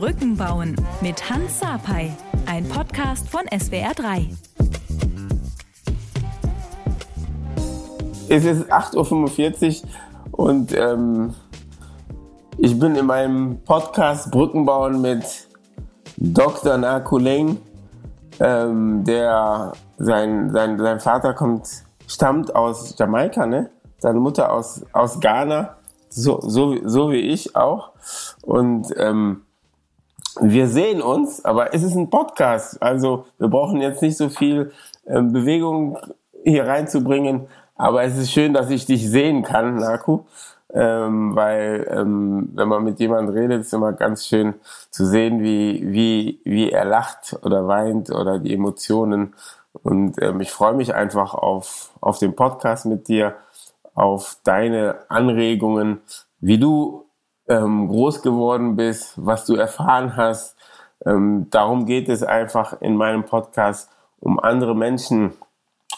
Brücken bauen mit Hans Sapai, ein Podcast von SWR3. Es ist 8.45 Uhr und ähm, ich bin in meinem Podcast Brücken bauen mit Dr. Nakuleng, ähm, der sein, sein, sein Vater kommt, stammt aus Jamaika, ne? Seine Mutter aus, aus Ghana so, so, so wie ich auch. Und ähm, wir sehen uns, aber es ist ein Podcast. Also wir brauchen jetzt nicht so viel ähm, Bewegung hier reinzubringen. Aber es ist schön, dass ich dich sehen kann, Naku. Ähm, weil ähm, wenn man mit jemandem redet, ist immer ganz schön zu sehen, wie, wie, wie er lacht oder weint oder die Emotionen. Und ähm, ich freue mich einfach auf, auf den Podcast mit dir auf deine Anregungen, wie du ähm, groß geworden bist, was du erfahren hast. Ähm, darum geht es einfach in meinem Podcast, um andere Menschen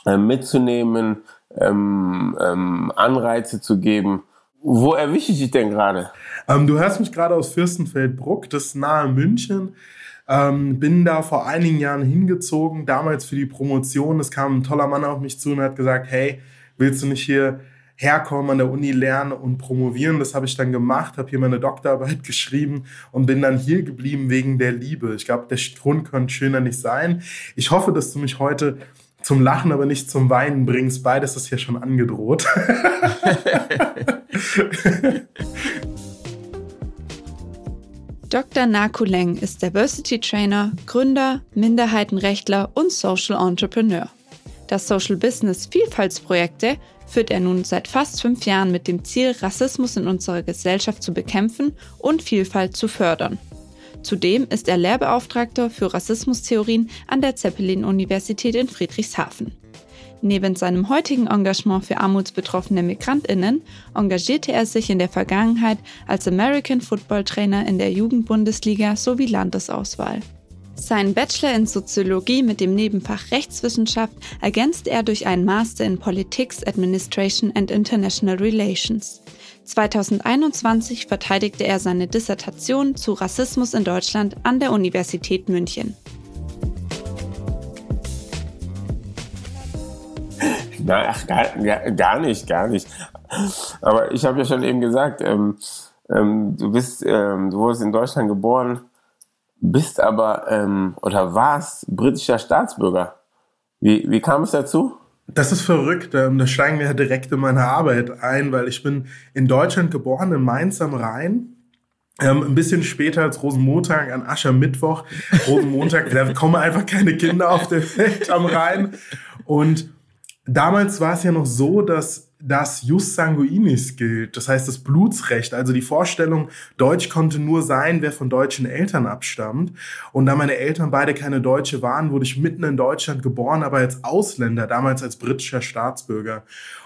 äh, mitzunehmen, ähm, ähm, Anreize zu geben. Wo erwische ich dich denn gerade? Ähm, du hörst mich gerade aus Fürstenfeldbruck, das ist nahe München. Ähm, bin da vor einigen Jahren hingezogen, damals für die Promotion. Es kam ein toller Mann auf mich zu und hat gesagt, hey, willst du nicht hier herkommen, an der Uni lernen und promovieren. Das habe ich dann gemacht, habe hier meine Doktorarbeit geschrieben und bin dann hier geblieben wegen der Liebe. Ich glaube, der Grund könnte schöner nicht sein. Ich hoffe, dass du mich heute zum Lachen, aber nicht zum Weinen bringst. Beides ist ja schon angedroht. Dr. Nakuleng ist Diversity Trainer, Gründer, Minderheitenrechtler und Social Entrepreneur. Das Social Business Vielfaltsprojekte führt er nun seit fast fünf Jahren mit dem Ziel, Rassismus in unserer Gesellschaft zu bekämpfen und Vielfalt zu fördern. Zudem ist er Lehrbeauftragter für Rassismustheorien an der Zeppelin-Universität in Friedrichshafen. Neben seinem heutigen Engagement für armutsbetroffene Migrantinnen engagierte er sich in der Vergangenheit als American Football Trainer in der Jugendbundesliga sowie Landesauswahl. Seinen Bachelor in Soziologie mit dem Nebenfach Rechtswissenschaft ergänzt er durch einen Master in Politics, Administration and International Relations. 2021 verteidigte er seine Dissertation zu Rassismus in Deutschland an der Universität München. ach, gar, gar nicht, gar nicht. Aber ich habe ja schon eben gesagt, ähm, ähm, du bist, ähm, du wurdest in Deutschland geboren, bist aber ähm, oder warst britischer Staatsbürger. Wie, wie kam es dazu? Das ist verrückt. Ähm, da steigen wir direkt in meine Arbeit ein, weil ich bin in Deutschland geboren, in Mainz am Rhein. Ähm, ein bisschen später als Rosenmontag an Aschermittwoch. Rosenmontag, da kommen einfach keine Kinder auf der Welt am Rhein. Und damals war es ja noch so, dass das Jus Sanguinis gilt, das heißt das Blutsrecht, also die Vorstellung, Deutsch konnte nur sein, wer von deutschen Eltern abstammt. Und da meine Eltern beide keine Deutsche waren, wurde ich mitten in Deutschland geboren, aber als Ausländer, damals als britischer Staatsbürger.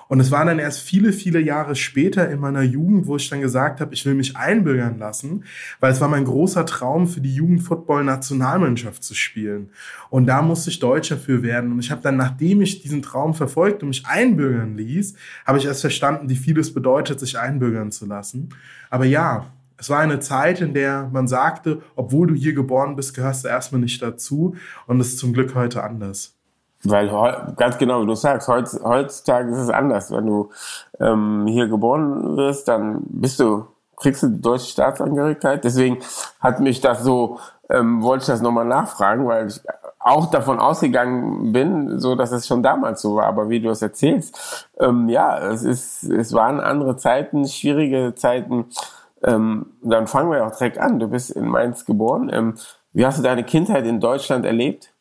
Und es war dann erst viele, viele Jahre später in meiner Jugend, wo ich dann gesagt habe, ich will mich einbürgern lassen, weil es war mein großer Traum, für die Jugendfootball-Nationalmannschaft zu spielen. Und da musste ich Deutscher für werden. Und ich habe dann, nachdem ich diesen Traum verfolgt und mich einbürgern ließ, habe ich erst verstanden, wie viel es bedeutet, sich einbürgern zu lassen. Aber ja, es war eine Zeit, in der man sagte, obwohl du hier geboren bist, gehörst du erstmal nicht dazu. Und es ist zum Glück heute anders. Weil ganz genau, wie du sagst, heutzutage ist es anders. Wenn du ähm, hier geboren wirst, dann bist du, kriegst du die deutsche Staatsangehörigkeit. Deswegen hat mich das so, ähm, wollte ich das nochmal nachfragen, weil ich auch davon ausgegangen bin, so dass es schon damals so war. Aber wie du es erzählst, ähm, ja, es ist, es waren andere Zeiten, schwierige Zeiten. Ähm, dann fangen wir auch direkt an. Du bist in Mainz geboren. Ähm, wie hast du deine Kindheit in Deutschland erlebt?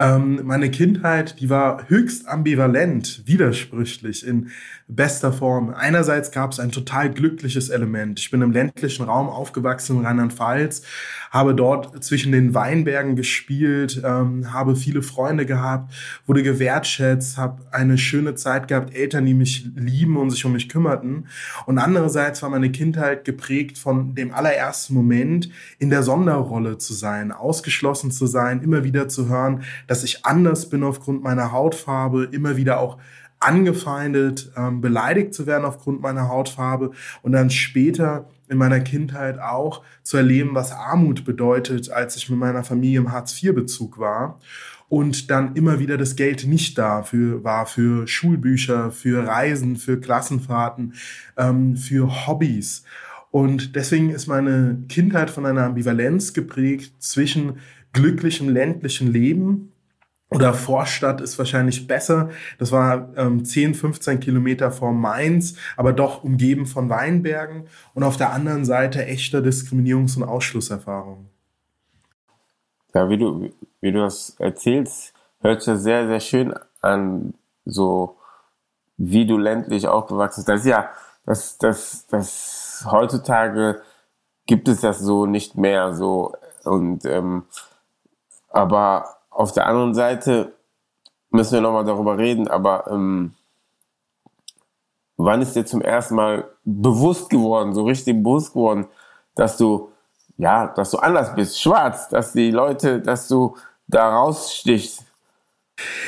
Ähm, meine Kindheit, die war höchst ambivalent, widersprüchlich in bester Form. Einerseits gab es ein total glückliches Element. Ich bin im ländlichen Raum aufgewachsen in Rheinland-Pfalz, habe dort zwischen den Weinbergen gespielt, ähm, habe viele Freunde gehabt, wurde gewertschätzt, habe eine schöne Zeit gehabt, Eltern, die mich lieben und sich um mich kümmerten. Und andererseits war meine Kindheit geprägt von dem allerersten Moment, in der Sonderrolle zu sein, ausgeschlossen zu sein, immer wieder zu hören, dass ich anders bin aufgrund meiner Hautfarbe, immer wieder auch angefeindet, ähm, beleidigt zu werden aufgrund meiner Hautfarbe und dann später in meiner Kindheit auch zu erleben, was Armut bedeutet, als ich mit meiner Familie im Hartz-IV-Bezug war und dann immer wieder das Geld nicht da für, war für Schulbücher, für Reisen, für Klassenfahrten, ähm, für Hobbys. Und deswegen ist meine Kindheit von einer Ambivalenz geprägt zwischen glücklichem ländlichen Leben oder Vorstadt ist wahrscheinlich besser. Das war ähm, 10, 15 Kilometer vor Mainz, aber doch umgeben von Weinbergen und auf der anderen Seite echter Diskriminierungs- und Ausschlusserfahrung. Ja, wie du, wie du das erzählst, hört sich sehr, sehr schön an, so wie du ländlich aufgewachsen bist. Das ist ja, das, das, das heutzutage gibt es das so nicht mehr so und ähm, aber auf der anderen Seite müssen wir nochmal darüber reden, aber ähm, wann ist dir zum ersten Mal bewusst geworden, so richtig bewusst geworden, dass du, ja, dass du anders bist, schwarz, dass die Leute, dass du da rausstichst?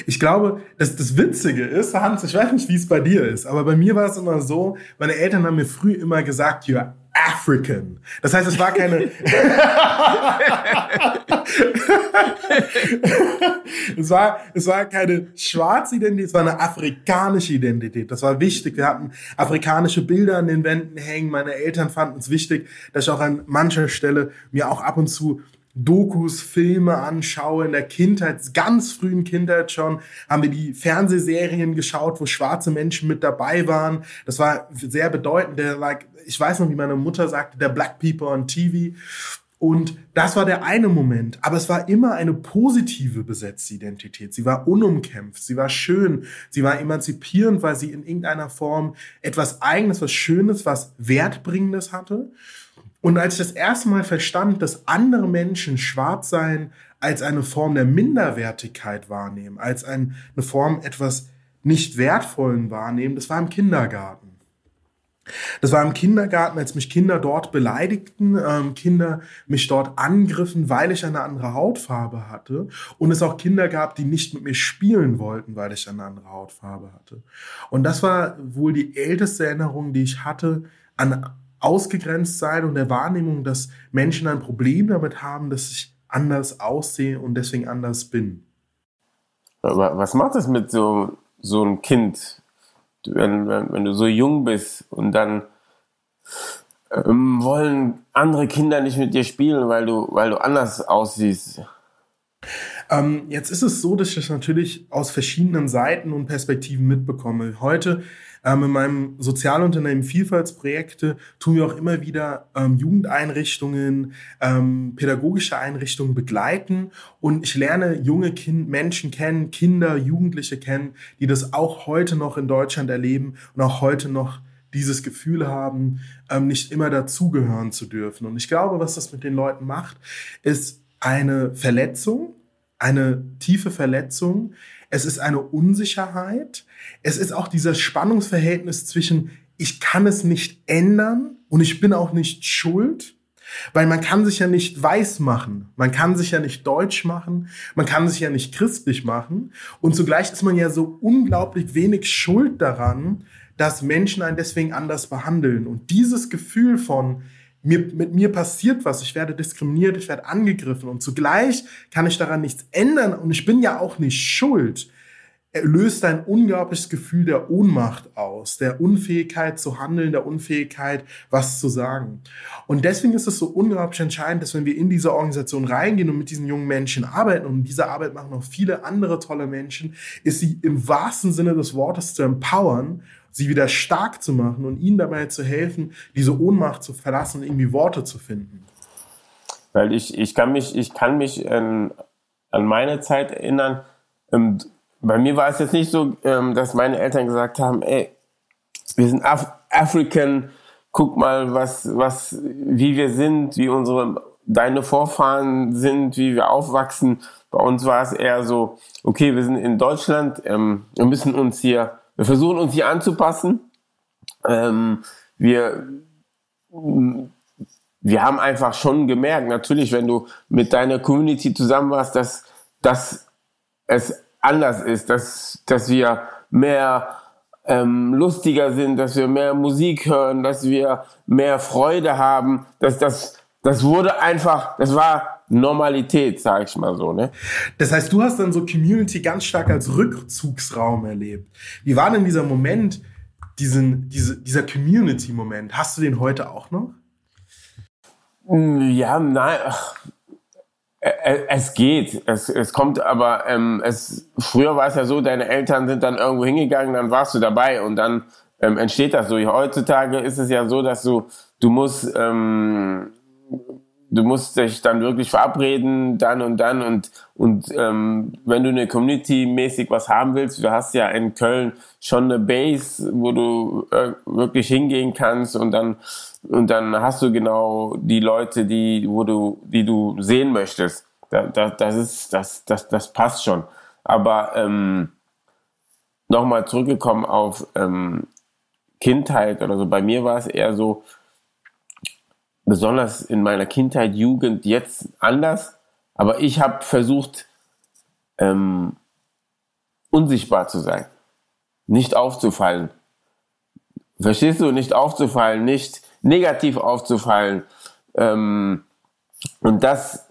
Ich glaube, dass das Witzige ist, Hans, ich weiß nicht, wie es bei dir ist, aber bei mir war es immer so, meine Eltern haben mir früh immer gesagt, you're African. Das heißt, es war keine. es, war, es war keine schwarze Identität, es war eine afrikanische Identität. Das war wichtig. Wir hatten afrikanische Bilder an den Wänden hängen. Meine Eltern fanden es wichtig, dass ich auch an mancher Stelle mir auch ab und zu Dokus, Filme anschaue, in der Kindheit, ganz frühen Kindheit schon, haben wir die Fernsehserien geschaut, wo schwarze Menschen mit dabei waren. Das war sehr bedeutend. Der, like, ich weiß noch, wie meine Mutter sagte, der Black People on TV. Und das war der eine Moment. Aber es war immer eine positive besetzte Identität. Sie war unumkämpft, sie war schön, sie war emanzipierend, weil sie in irgendeiner Form etwas Eigenes, was Schönes, was Wertbringendes hatte. Und als ich das erste Mal verstand, dass andere Menschen schwarz sein als eine Form der Minderwertigkeit wahrnehmen, als eine Form etwas nicht Wertvollen wahrnehmen, das war im Kindergarten. Das war im Kindergarten, als mich Kinder dort beleidigten, ähm, Kinder mich dort angriffen, weil ich eine andere Hautfarbe hatte. Und es auch Kinder gab, die nicht mit mir spielen wollten, weil ich eine andere Hautfarbe hatte. Und das war wohl die älteste Erinnerung, die ich hatte an ausgegrenzt sein und der Wahrnehmung, dass Menschen ein Problem damit haben, dass ich anders aussehe und deswegen anders bin. Aber was macht das mit so, so einem Kind, wenn, wenn, wenn du so jung bist und dann ähm, wollen andere Kinder nicht mit dir spielen, weil du, weil du anders aussiehst? Ähm, jetzt ist es so, dass ich das natürlich aus verschiedenen Seiten und Perspektiven mitbekomme. Heute ähm, in meinem Sozialunternehmen Vielfaltsprojekte tun wir auch immer wieder ähm, Jugendeinrichtungen, ähm, pädagogische Einrichtungen begleiten und ich lerne junge kind Menschen kennen, Kinder, Jugendliche kennen, die das auch heute noch in Deutschland erleben und auch heute noch dieses Gefühl haben, ähm, nicht immer dazugehören zu dürfen. Und ich glaube, was das mit den Leuten macht, ist eine Verletzung, eine tiefe Verletzung. Es ist eine Unsicherheit. Es ist auch dieses Spannungsverhältnis zwischen, ich kann es nicht ändern und ich bin auch nicht schuld. Weil man kann sich ja nicht weiß machen, man kann sich ja nicht deutsch machen, man kann sich ja nicht christlich machen. Und zugleich ist man ja so unglaublich wenig schuld daran, dass Menschen einen deswegen anders behandeln. Und dieses Gefühl von, mir, mit mir passiert was, ich werde diskriminiert, ich werde angegriffen und zugleich kann ich daran nichts ändern und ich bin ja auch nicht schuld. Er löst ein unglaubliches Gefühl der Ohnmacht aus, der Unfähigkeit zu handeln, der Unfähigkeit, was zu sagen. Und deswegen ist es so unglaublich entscheidend, dass wenn wir in diese Organisation reingehen und mit diesen jungen Menschen arbeiten, und diese Arbeit machen auch viele andere tolle Menschen, ist sie im wahrsten Sinne des Wortes zu empowern sie wieder stark zu machen und ihnen dabei zu helfen, diese Ohnmacht zu verlassen und irgendwie Worte zu finden. Weil ich, ich kann mich, ich kann mich an, an meine Zeit erinnern. Ähm, bei mir war es jetzt nicht so, ähm, dass meine Eltern gesagt haben, ey, wir sind Af African, guck mal, was, was, wie wir sind, wie unsere, deine Vorfahren sind, wie wir aufwachsen. Bei uns war es eher so, okay, wir sind in Deutschland, ähm, wir müssen uns hier wir versuchen uns hier anzupassen. Ähm, wir, wir haben einfach schon gemerkt, natürlich, wenn du mit deiner Community zusammen warst, dass, dass es anders ist, dass, dass wir mehr ähm, lustiger sind, dass wir mehr Musik hören, dass wir mehr Freude haben. Das, das, das wurde einfach, das war Normalität, sage ich mal so. Ne? Das heißt, du hast dann so Community ganz stark als Rückzugsraum erlebt. Wie war denn dieser Moment, diesen, diese, dieser Community-Moment? Hast du den heute auch noch? Hm, ja, nein. Es geht. Es, es kommt aber, ähm, es, früher war es ja so, deine Eltern sind dann irgendwo hingegangen, dann warst du dabei und dann ähm, entsteht das so. Heutzutage ist es ja so, dass du, du musst, ähm, du musst dich dann wirklich verabreden, dann und dann und und ähm, wenn du eine Community-mäßig was haben willst, du hast ja in Köln schon eine Base, wo du äh, wirklich hingehen kannst und dann und dann hast du genau die Leute, die wo du die du sehen möchtest. Da, da, das ist das das das passt schon. Aber ähm, nochmal zurückgekommen auf ähm, Kindheit oder so. Bei mir war es eher so, besonders in meiner Kindheit, Jugend jetzt anders. Aber ich habe versucht, ähm, unsichtbar zu sein, nicht aufzufallen. Verstehst du? Nicht aufzufallen, nicht negativ aufzufallen. Ähm, und das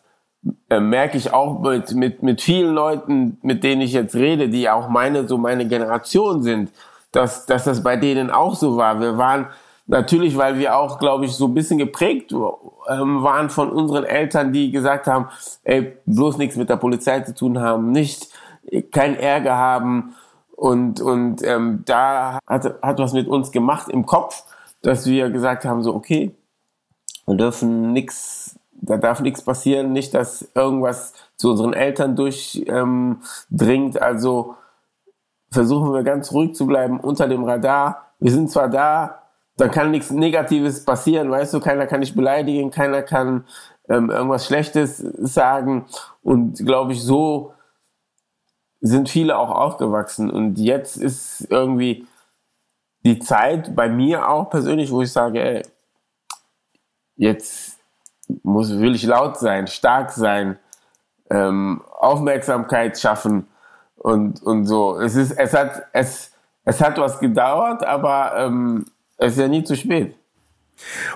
äh, merke ich auch mit, mit, mit vielen Leuten, mit denen ich jetzt rede, die auch meine, so meine Generation sind, dass, dass das bei denen auch so war. Wir waren Natürlich, weil wir auch, glaube ich, so ein bisschen geprägt ähm, waren von unseren Eltern, die gesagt haben, ey, bloß nichts mit der Polizei zu tun haben, nicht kein Ärger haben. Und, und ähm, da hat, hat was mit uns gemacht im Kopf, dass wir gesagt haben, so, okay, wir dürfen nichts, da darf nichts passieren, nicht, dass irgendwas zu unseren Eltern durchdringt. Ähm, also versuchen wir ganz ruhig zu bleiben unter dem Radar. Wir sind zwar da, da kann nichts Negatives passieren, weißt du, keiner kann dich beleidigen, keiner kann ähm, irgendwas Schlechtes sagen. Und glaube ich, so sind viele auch aufgewachsen. Und jetzt ist irgendwie die Zeit bei mir auch persönlich, wo ich sage, ey, jetzt muss, will ich laut sein, stark sein, ähm, Aufmerksamkeit schaffen und, und so. Es ist, es hat, es, es hat was gedauert, aber ähm, es ist ja nie zu spät.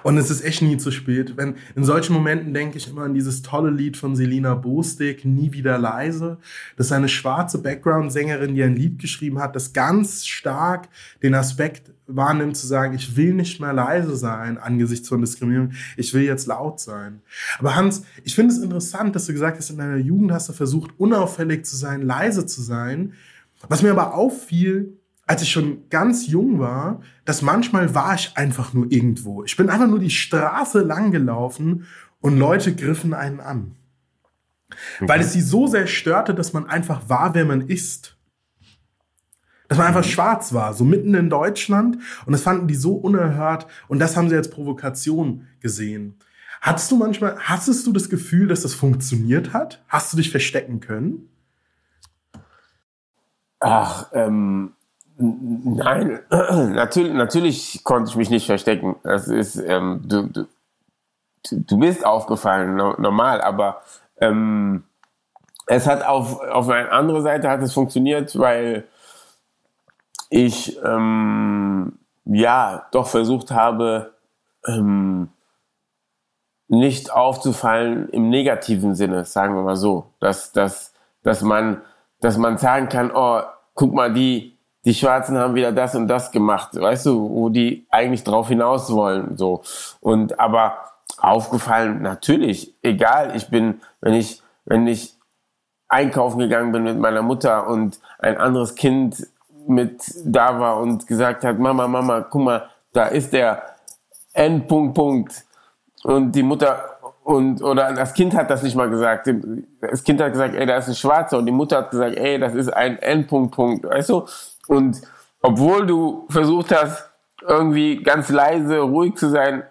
Und es ist echt nie zu spät. Wenn, in solchen Momenten denke ich immer an dieses tolle Lied von Selina Bostik, Nie wieder leise. Das ist eine schwarze Background-Sängerin, die ein Lied geschrieben hat, das ganz stark den Aspekt wahrnimmt, zu sagen, ich will nicht mehr leise sein angesichts von Diskriminierung, ich will jetzt laut sein. Aber Hans, ich finde es interessant, dass du gesagt hast, in deiner Jugend hast du versucht, unauffällig zu sein, leise zu sein. Was mir aber auffiel, als ich schon ganz jung war, dass manchmal war ich einfach nur irgendwo. Ich bin einfach nur die Straße lang gelaufen und Leute griffen einen an. Mhm. Weil es sie so sehr störte, dass man einfach war, wer man ist. Dass man einfach mhm. schwarz war, so mitten in Deutschland. Und das fanden die so unerhört. Und das haben sie als Provokation gesehen. Hattest du manchmal, hattest du das Gefühl, dass das funktioniert hat? Hast du dich verstecken können? Ach, ähm, Nein, natürlich, natürlich konnte ich mich nicht verstecken. Das ist, ähm, du, du, du bist aufgefallen, normal, aber ähm, es hat auf, auf eine andere Seite hat es funktioniert, weil ich ähm, ja doch versucht habe, ähm, nicht aufzufallen im negativen Sinne, sagen wir mal so, dass, dass, dass man, dass man sagen kann, oh, guck mal, die, die Schwarzen haben wieder das und das gemacht, weißt du, wo die eigentlich drauf hinaus wollen, so. Und aber aufgefallen, natürlich, egal, ich bin, wenn ich, wenn ich einkaufen gegangen bin mit meiner Mutter und ein anderes Kind mit da war und gesagt hat, Mama, Mama, guck mal, da ist der Endpunkt, Punkt. Und die Mutter und oder das Kind hat das nicht mal gesagt. Das Kind hat gesagt, ey, da ist ein Schwarzer und die Mutter hat gesagt, ey, das ist ein Endpunkt, Punkt. Weißt du? Und obwohl du versucht hast, irgendwie ganz leise, ruhig zu sein,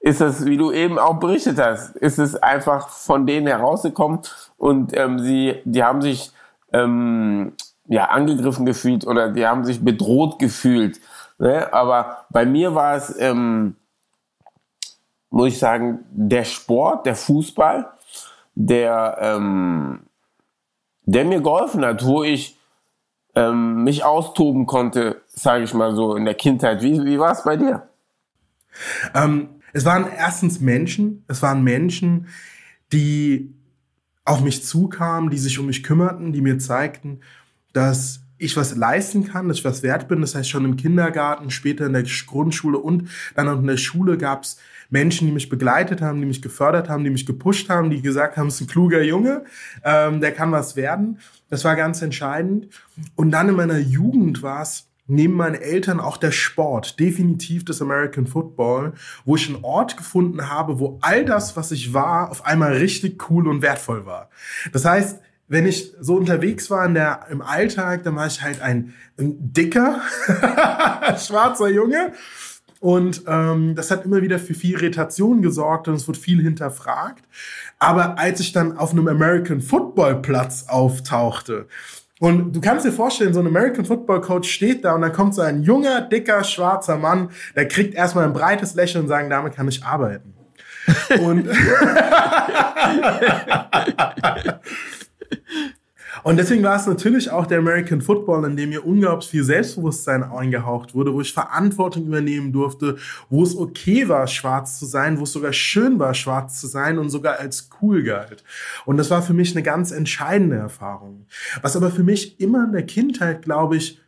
ist es, wie du eben auch berichtet hast, ist es einfach von denen herausgekommen und ähm, sie, die haben sich ähm, ja angegriffen gefühlt oder die haben sich bedroht gefühlt. Ne? Aber bei mir war es, ähm, muss ich sagen, der Sport, der Fußball, der, ähm, der mir geholfen hat, wo ich ähm, mich austoben konnte, sage ich mal so, in der Kindheit. Wie, wie war es bei dir? Ähm, es waren erstens Menschen, es waren Menschen, die auf mich zukamen, die sich um mich kümmerten, die mir zeigten, dass ich was leisten kann, dass ich was wert bin. Das heißt, schon im Kindergarten, später in der Grundschule und dann auch in der Schule gab es Menschen, die mich begleitet haben, die mich gefördert haben, die mich gepusht haben, die gesagt haben, es ist ein kluger Junge, ähm, der kann was werden. Das war ganz entscheidend. Und dann in meiner Jugend war es neben meinen Eltern auch der Sport, definitiv das American Football, wo ich einen Ort gefunden habe, wo all das, was ich war, auf einmal richtig cool und wertvoll war. Das heißt, wenn ich so unterwegs war in der, im Alltag, dann war ich halt ein, ein dicker, schwarzer Junge. Und ähm, das hat immer wieder für viel Irritation gesorgt und es wurde viel hinterfragt. Aber als ich dann auf einem American Football Platz auftauchte, und du kannst dir vorstellen, so ein American Football Coach steht da und dann kommt so ein junger, dicker, schwarzer Mann, der kriegt erstmal ein breites Lächeln und sagen, damit kann ich arbeiten. und Und deswegen war es natürlich auch der American Football, in dem mir unglaublich viel Selbstbewusstsein eingehaucht wurde, wo ich Verantwortung übernehmen durfte, wo es okay war, schwarz zu sein, wo es sogar schön war, schwarz zu sein und sogar als cool galt. Und das war für mich eine ganz entscheidende Erfahrung. Was aber für mich immer in der Kindheit, glaube ich,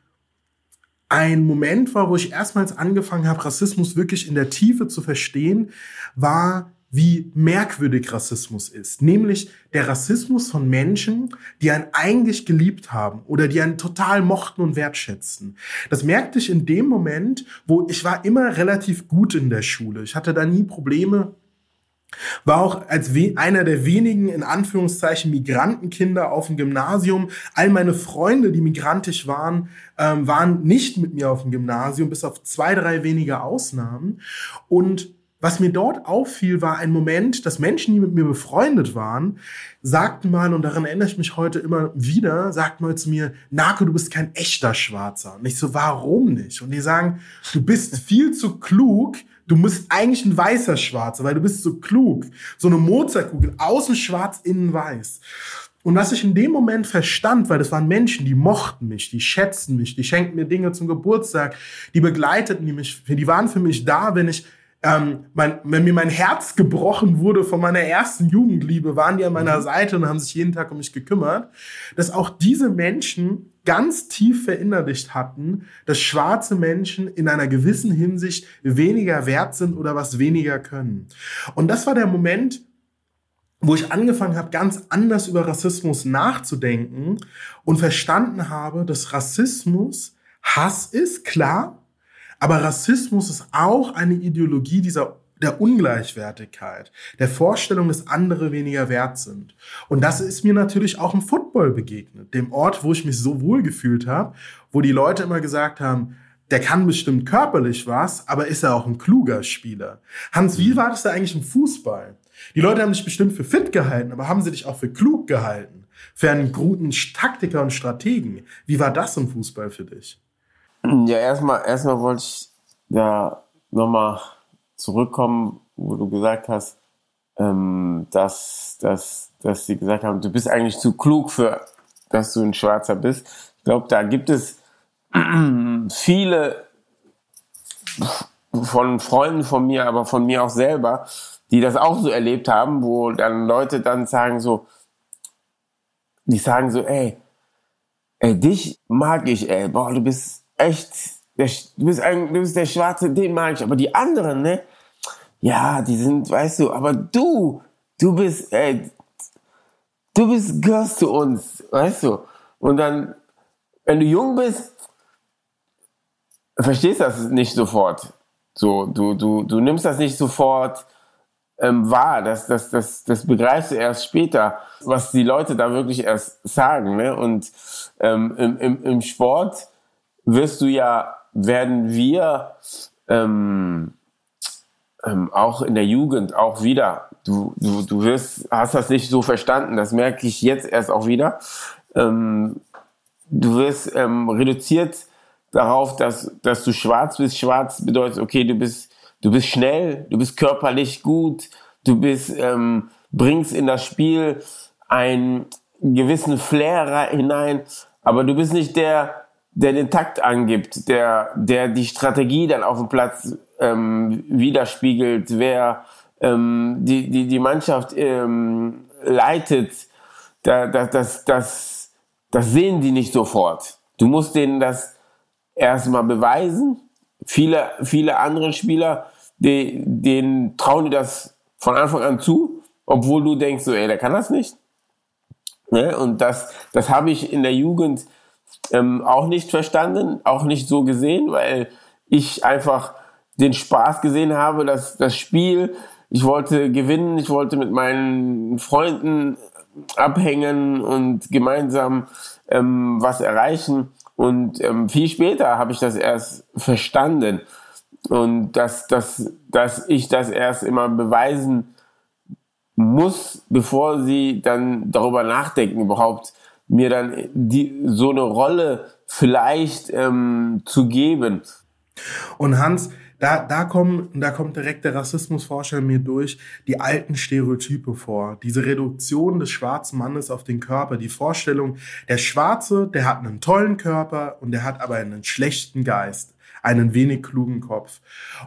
ein Moment war, wo ich erstmals angefangen habe, Rassismus wirklich in der Tiefe zu verstehen, war wie merkwürdig Rassismus ist. Nämlich der Rassismus von Menschen, die einen eigentlich geliebt haben oder die einen total mochten und wertschätzten. Das merkte ich in dem Moment, wo ich war immer relativ gut in der Schule. Ich hatte da nie Probleme. War auch als einer der wenigen, in Anführungszeichen, Migrantenkinder auf dem Gymnasium. All meine Freunde, die migrantisch waren, ähm, waren nicht mit mir auf dem Gymnasium, bis auf zwei, drei wenige Ausnahmen. Und was mir dort auffiel, war ein Moment, dass Menschen, die mit mir befreundet waren, sagten mal, und daran erinnere ich mich heute immer wieder, sagten mal zu mir, Narko, du bist kein echter Schwarzer. Und ich so, warum nicht? Und die sagen, du bist viel zu klug, du musst eigentlich ein weißer Schwarzer, weil du bist so klug. So eine Mozartkugel, außen schwarz, innen weiß. Und was ich in dem Moment verstand, weil das waren Menschen, die mochten mich, die schätzten mich, die schenkten mir Dinge zum Geburtstag, die begleiteten mich, die waren für mich da, wenn ich ähm, mein, wenn mir mein Herz gebrochen wurde von meiner ersten Jugendliebe, waren die an meiner mhm. Seite und haben sich jeden Tag um mich gekümmert, dass auch diese Menschen ganz tief verinnerlicht hatten, dass schwarze Menschen in einer gewissen Hinsicht weniger wert sind oder was weniger können. Und das war der Moment, wo ich angefangen habe, ganz anders über Rassismus nachzudenken und verstanden habe, dass Rassismus Hass ist, klar, aber Rassismus ist auch eine Ideologie dieser der Ungleichwertigkeit, der Vorstellung, dass andere weniger wert sind. Und das ist mir natürlich auch im Football begegnet, dem Ort, wo ich mich so wohl gefühlt habe, wo die Leute immer gesagt haben, der kann bestimmt körperlich was, aber ist er auch ein kluger Spieler. Hans, wie war das da eigentlich im Fußball? Die Leute haben dich bestimmt für fit gehalten, aber haben sie dich auch für klug gehalten? Für einen guten Taktiker und Strategen? Wie war das im Fußball für dich? Ja, erstmal, erstmal wollte ich ja nochmal zurückkommen, wo du gesagt hast, ähm, dass, dass, dass sie gesagt haben, du bist eigentlich zu klug für, dass du ein Schwarzer bist. Ich glaube, da gibt es viele von Freunden von mir, aber von mir auch selber, die das auch so erlebt haben, wo dann Leute dann sagen so, die sagen so, ey, ey, dich mag ich, ey, boah, du bist echt, der, du, bist ein, du bist der Schwarze, den mag ich. Aber die anderen, ne? Ja, die sind, weißt du, aber du, du bist, ey, du bist, gehörst zu uns, weißt du? Und dann, wenn du jung bist, verstehst das nicht sofort. So, du, du, du nimmst das nicht sofort ähm, wahr. Das, das, das, das begreifst du erst später, was die Leute da wirklich erst sagen. Ne? Und ähm, im, im, im Sport wirst du ja, werden wir ähm, ähm, auch in der Jugend auch wieder, du, du, du wirst, hast das nicht so verstanden, das merke ich jetzt erst auch wieder. Ähm, du wirst ähm, reduziert darauf, dass, dass du schwarz bist. Schwarz bedeutet, okay, du bist, du bist schnell, du bist körperlich gut, du bist, ähm, bringst in das Spiel einen gewissen Flair hinein, aber du bist nicht der, der den Takt angibt, der, der die Strategie dann auf dem Platz ähm, widerspiegelt, wer ähm, die, die, die Mannschaft ähm, leitet, da, das, das, das, das sehen die nicht sofort. Du musst denen das erstmal beweisen. Viele, viele andere Spieler, die, denen trauen die das von Anfang an zu, obwohl du denkst, so, ey, der kann das nicht. Ne? Und das, das habe ich in der Jugend ähm, auch nicht verstanden, auch nicht so gesehen, weil ich einfach den Spaß gesehen habe, dass das Spiel, ich wollte gewinnen, ich wollte mit meinen Freunden abhängen und gemeinsam ähm, was erreichen. Und ähm, viel später habe ich das erst verstanden und dass, dass, dass ich das erst immer beweisen muss, bevor sie dann darüber nachdenken, überhaupt mir dann die, so eine Rolle vielleicht ähm, zu geben. Und Hans, da, da, kommen, da kommt direkt der Rassismusforscher mir durch, die alten Stereotype vor. Diese Reduktion des schwarzen Mannes auf den Körper, die Vorstellung, der Schwarze, der hat einen tollen Körper und der hat aber einen schlechten Geist einen wenig klugen Kopf.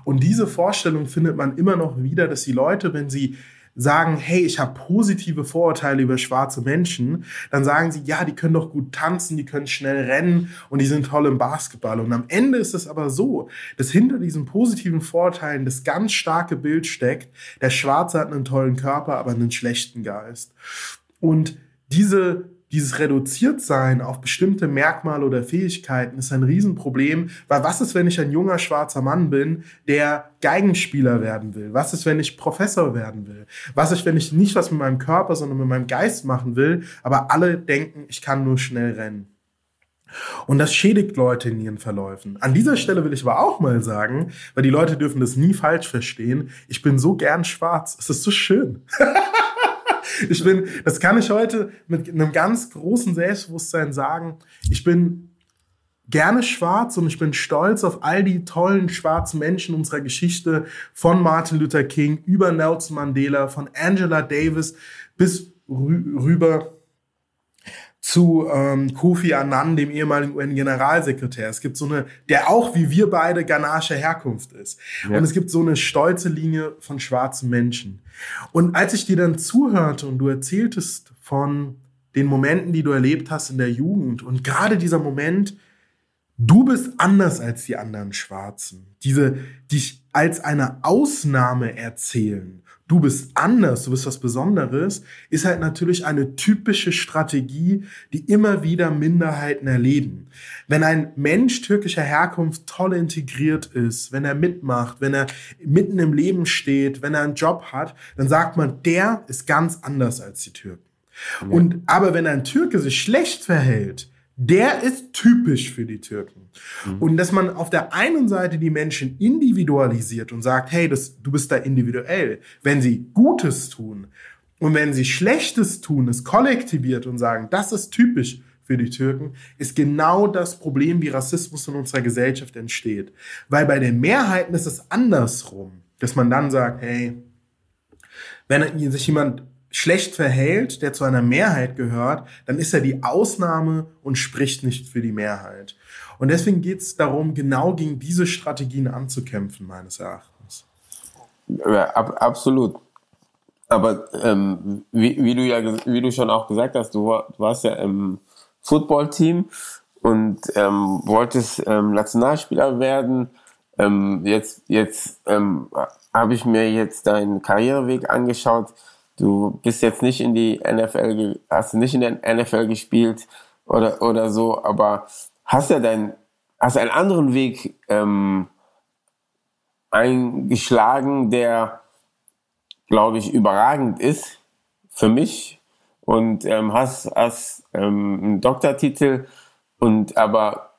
Und diese Vorstellung findet man immer noch wieder, dass die Leute, wenn sie sagen, hey, ich habe positive Vorurteile über schwarze Menschen, dann sagen sie, ja, die können doch gut tanzen, die können schnell rennen und die sind toll im Basketball. Und am Ende ist es aber so, dass hinter diesen positiven Vorurteilen das ganz starke Bild steckt, der Schwarze hat einen tollen Körper, aber einen schlechten Geist. Und diese dieses Reduziertsein auf bestimmte Merkmale oder Fähigkeiten ist ein Riesenproblem, weil was ist, wenn ich ein junger schwarzer Mann bin, der Geigenspieler werden will? Was ist, wenn ich Professor werden will? Was ist, wenn ich nicht was mit meinem Körper, sondern mit meinem Geist machen will, aber alle denken, ich kann nur schnell rennen? Und das schädigt Leute in ihren Verläufen. An dieser Stelle will ich aber auch mal sagen, weil die Leute dürfen das nie falsch verstehen, ich bin so gern schwarz. Es ist so schön. ich bin, das kann ich heute mit einem ganz großen Selbstbewusstsein sagen. Ich bin gerne schwarz und ich bin stolz auf all die tollen schwarzen Menschen unserer Geschichte, von Martin Luther King über Nelson Mandela, von Angela Davis bis rüber zu ähm, Kofi Annan, dem ehemaligen UN-Generalsekretär. Es gibt so eine, der auch wie wir beide ghanaischer Herkunft ist. Ja. Und es gibt so eine stolze Linie von schwarzen Menschen. Und als ich dir dann zuhörte und du erzähltest von den Momenten, die du erlebt hast in der Jugend und gerade dieser Moment, du bist anders als die anderen Schwarzen, diese dich als eine Ausnahme erzählen du bist anders, du bist was Besonderes, ist halt natürlich eine typische Strategie, die immer wieder Minderheiten erleben. Wenn ein Mensch türkischer Herkunft toll integriert ist, wenn er mitmacht, wenn er mitten im Leben steht, wenn er einen Job hat, dann sagt man, der ist ganz anders als die Türken. Ja. Und, aber wenn ein Türke sich schlecht verhält, der ist typisch für die Türken. Mhm. Und dass man auf der einen Seite die Menschen individualisiert und sagt, hey, das, du bist da individuell, wenn sie Gutes tun und wenn sie Schlechtes tun, es kollektiviert und sagen, das ist typisch für die Türken, ist genau das Problem, wie Rassismus in unserer Gesellschaft entsteht. Weil bei den Mehrheiten ist es andersrum, dass man dann sagt, hey, wenn sich jemand schlecht verhält, der zu einer Mehrheit gehört, dann ist er die Ausnahme und spricht nicht für die Mehrheit. Und deswegen geht es darum, genau gegen diese Strategien anzukämpfen, meines Erachtens. Ja, ab, absolut. Aber ähm, wie, wie, du ja, wie du schon auch gesagt hast, du, du warst ja im Footballteam und ähm, wolltest ähm, Nationalspieler werden. Ähm, jetzt jetzt ähm, habe ich mir jetzt deinen Karriereweg angeschaut du bist jetzt nicht in die NFL, hast nicht in der NFL gespielt oder, oder so, aber hast ja dein, hast einen anderen Weg ähm, eingeschlagen, der, glaube ich, überragend ist für mich und ähm, hast, hast ähm, einen Doktortitel und aber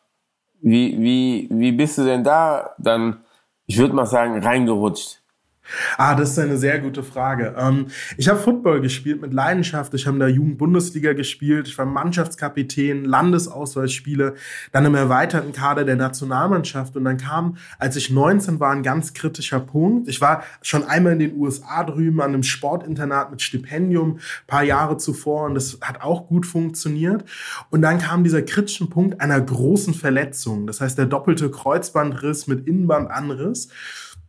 wie, wie, wie bist du denn da dann, ich würde mal sagen, reingerutscht? Ah, das ist eine sehr gute Frage. Ähm, ich habe Football gespielt mit Leidenschaft. Ich habe da Jugendbundesliga gespielt. Ich war Mannschaftskapitän, Landesauswahlspiele, dann im erweiterten Kader der Nationalmannschaft. Und dann kam, als ich 19 war, ein ganz kritischer Punkt. Ich war schon einmal in den USA drüben an einem Sportinternat mit Stipendium, paar Jahre zuvor. Und das hat auch gut funktioniert. Und dann kam dieser kritische Punkt einer großen Verletzung. Das heißt, der doppelte Kreuzbandriss mit Innenbandanriss.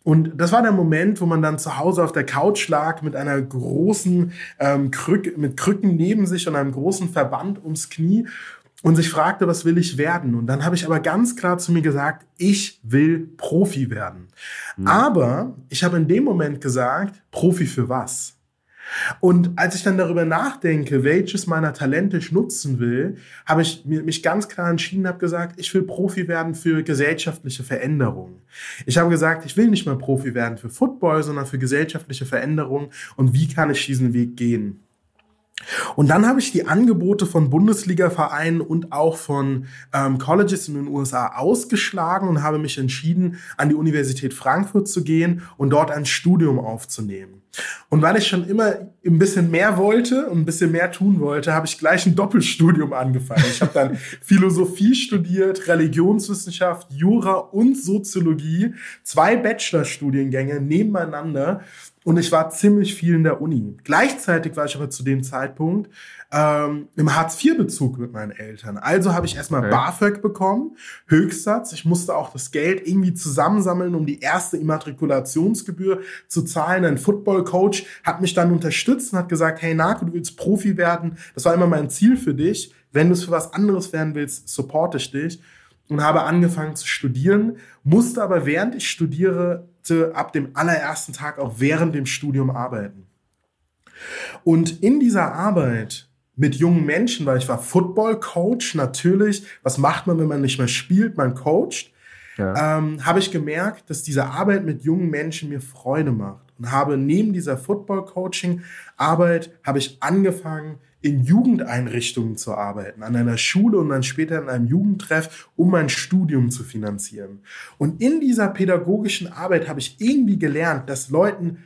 Und das war der Moment, wo man dann zu Hause auf der Couch lag mit einer großen ähm, Krück, mit Krücken neben sich und einem großen Verband ums Knie und sich fragte, was will ich werden? Und dann habe ich aber ganz klar zu mir gesagt, ich will Profi werden. Mhm. Aber ich habe in dem Moment gesagt, Profi für was? Und als ich dann darüber nachdenke, welches meiner Talente ich nutzen will, habe ich mich ganz klar entschieden, habe gesagt, ich will Profi werden für gesellschaftliche Veränderungen. Ich habe gesagt, ich will nicht mehr Profi werden für Football, sondern für gesellschaftliche Veränderungen. Und wie kann ich diesen Weg gehen? Und dann habe ich die Angebote von Bundesliga-Vereinen und auch von ähm, Colleges in den USA ausgeschlagen und habe mich entschieden, an die Universität Frankfurt zu gehen und dort ein Studium aufzunehmen. Und weil ich schon immer ein bisschen mehr wollte und ein bisschen mehr tun wollte, habe ich gleich ein Doppelstudium angefangen. Ich habe dann Philosophie studiert, Religionswissenschaft, Jura und Soziologie, zwei Bachelorstudiengänge nebeneinander und ich war ziemlich viel in der Uni. Gleichzeitig war ich aber zu dem Zeitpunkt ähm, im Hartz-IV-Bezug mit meinen Eltern. Also habe ich erstmal okay. BAföG bekommen, Höchstsatz. Ich musste auch das Geld irgendwie zusammensammeln, um die erste Immatrikulationsgebühr zu zahlen. Ein Football-Coach hat mich dann unterstützt und hat gesagt, hey Narko, du willst Profi werden. Das war immer mein Ziel für dich. Wenn du es für was anderes werden willst, supporte ich dich. Und habe angefangen zu studieren, musste aber während ich studiere ab dem allerersten Tag auch während dem Studium arbeiten. Und in dieser Arbeit mit jungen Menschen, weil ich war Football-Coach, natürlich, was macht man, wenn man nicht mehr spielt, man coacht, ja. ähm, habe ich gemerkt, dass diese Arbeit mit jungen Menschen mir Freude macht. Und habe neben dieser Football-Coaching-Arbeit, habe ich angefangen, in Jugendeinrichtungen zu arbeiten, an einer Schule und dann später in einem Jugendtreff, um mein Studium zu finanzieren. Und in dieser pädagogischen Arbeit habe ich irgendwie gelernt, dass Leuten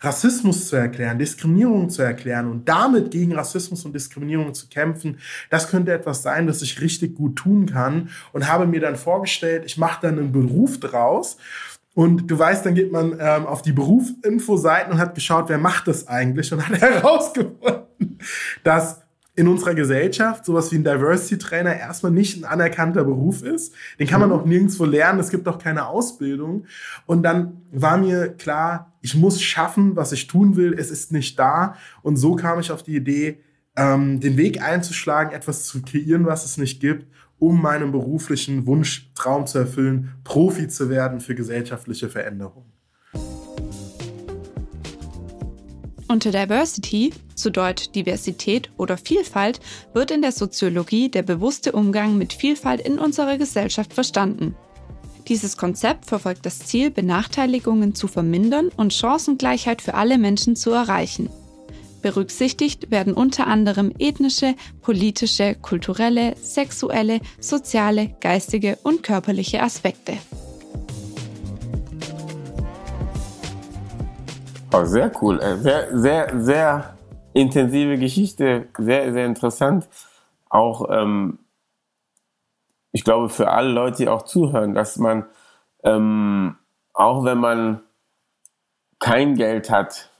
Rassismus zu erklären, Diskriminierung zu erklären und damit gegen Rassismus und Diskriminierung zu kämpfen, das könnte etwas sein, das ich richtig gut tun kann und habe mir dann vorgestellt, ich mache dann einen Beruf draus und du weißt, dann geht man ähm, auf die Berufinfo-Seiten und hat geschaut, wer macht das eigentlich und hat herausgefunden, dass in unserer Gesellschaft sowas wie ein Diversity-Trainer erstmal nicht ein anerkannter Beruf ist. Den kann man mhm. auch nirgendwo lernen, es gibt auch keine Ausbildung. Und dann war mir klar, ich muss schaffen, was ich tun will, es ist nicht da. Und so kam ich auf die Idee, ähm, den Weg einzuschlagen, etwas zu kreieren, was es nicht gibt um meinen beruflichen Wunsch, Traum zu erfüllen, Profi zu werden für gesellschaftliche Veränderungen. Unter Diversity, zu Deutsch Diversität oder Vielfalt, wird in der Soziologie der bewusste Umgang mit Vielfalt in unserer Gesellschaft verstanden. Dieses Konzept verfolgt das Ziel, Benachteiligungen zu vermindern und Chancengleichheit für alle Menschen zu erreichen. Berücksichtigt werden unter anderem ethnische, politische, kulturelle, sexuelle, soziale, geistige und körperliche Aspekte. Oh, sehr cool. Äh, sehr, sehr, sehr intensive Geschichte. Sehr, sehr interessant. Auch, ähm, ich glaube, für alle Leute, die auch zuhören, dass man, ähm, auch wenn man kein Geld hat,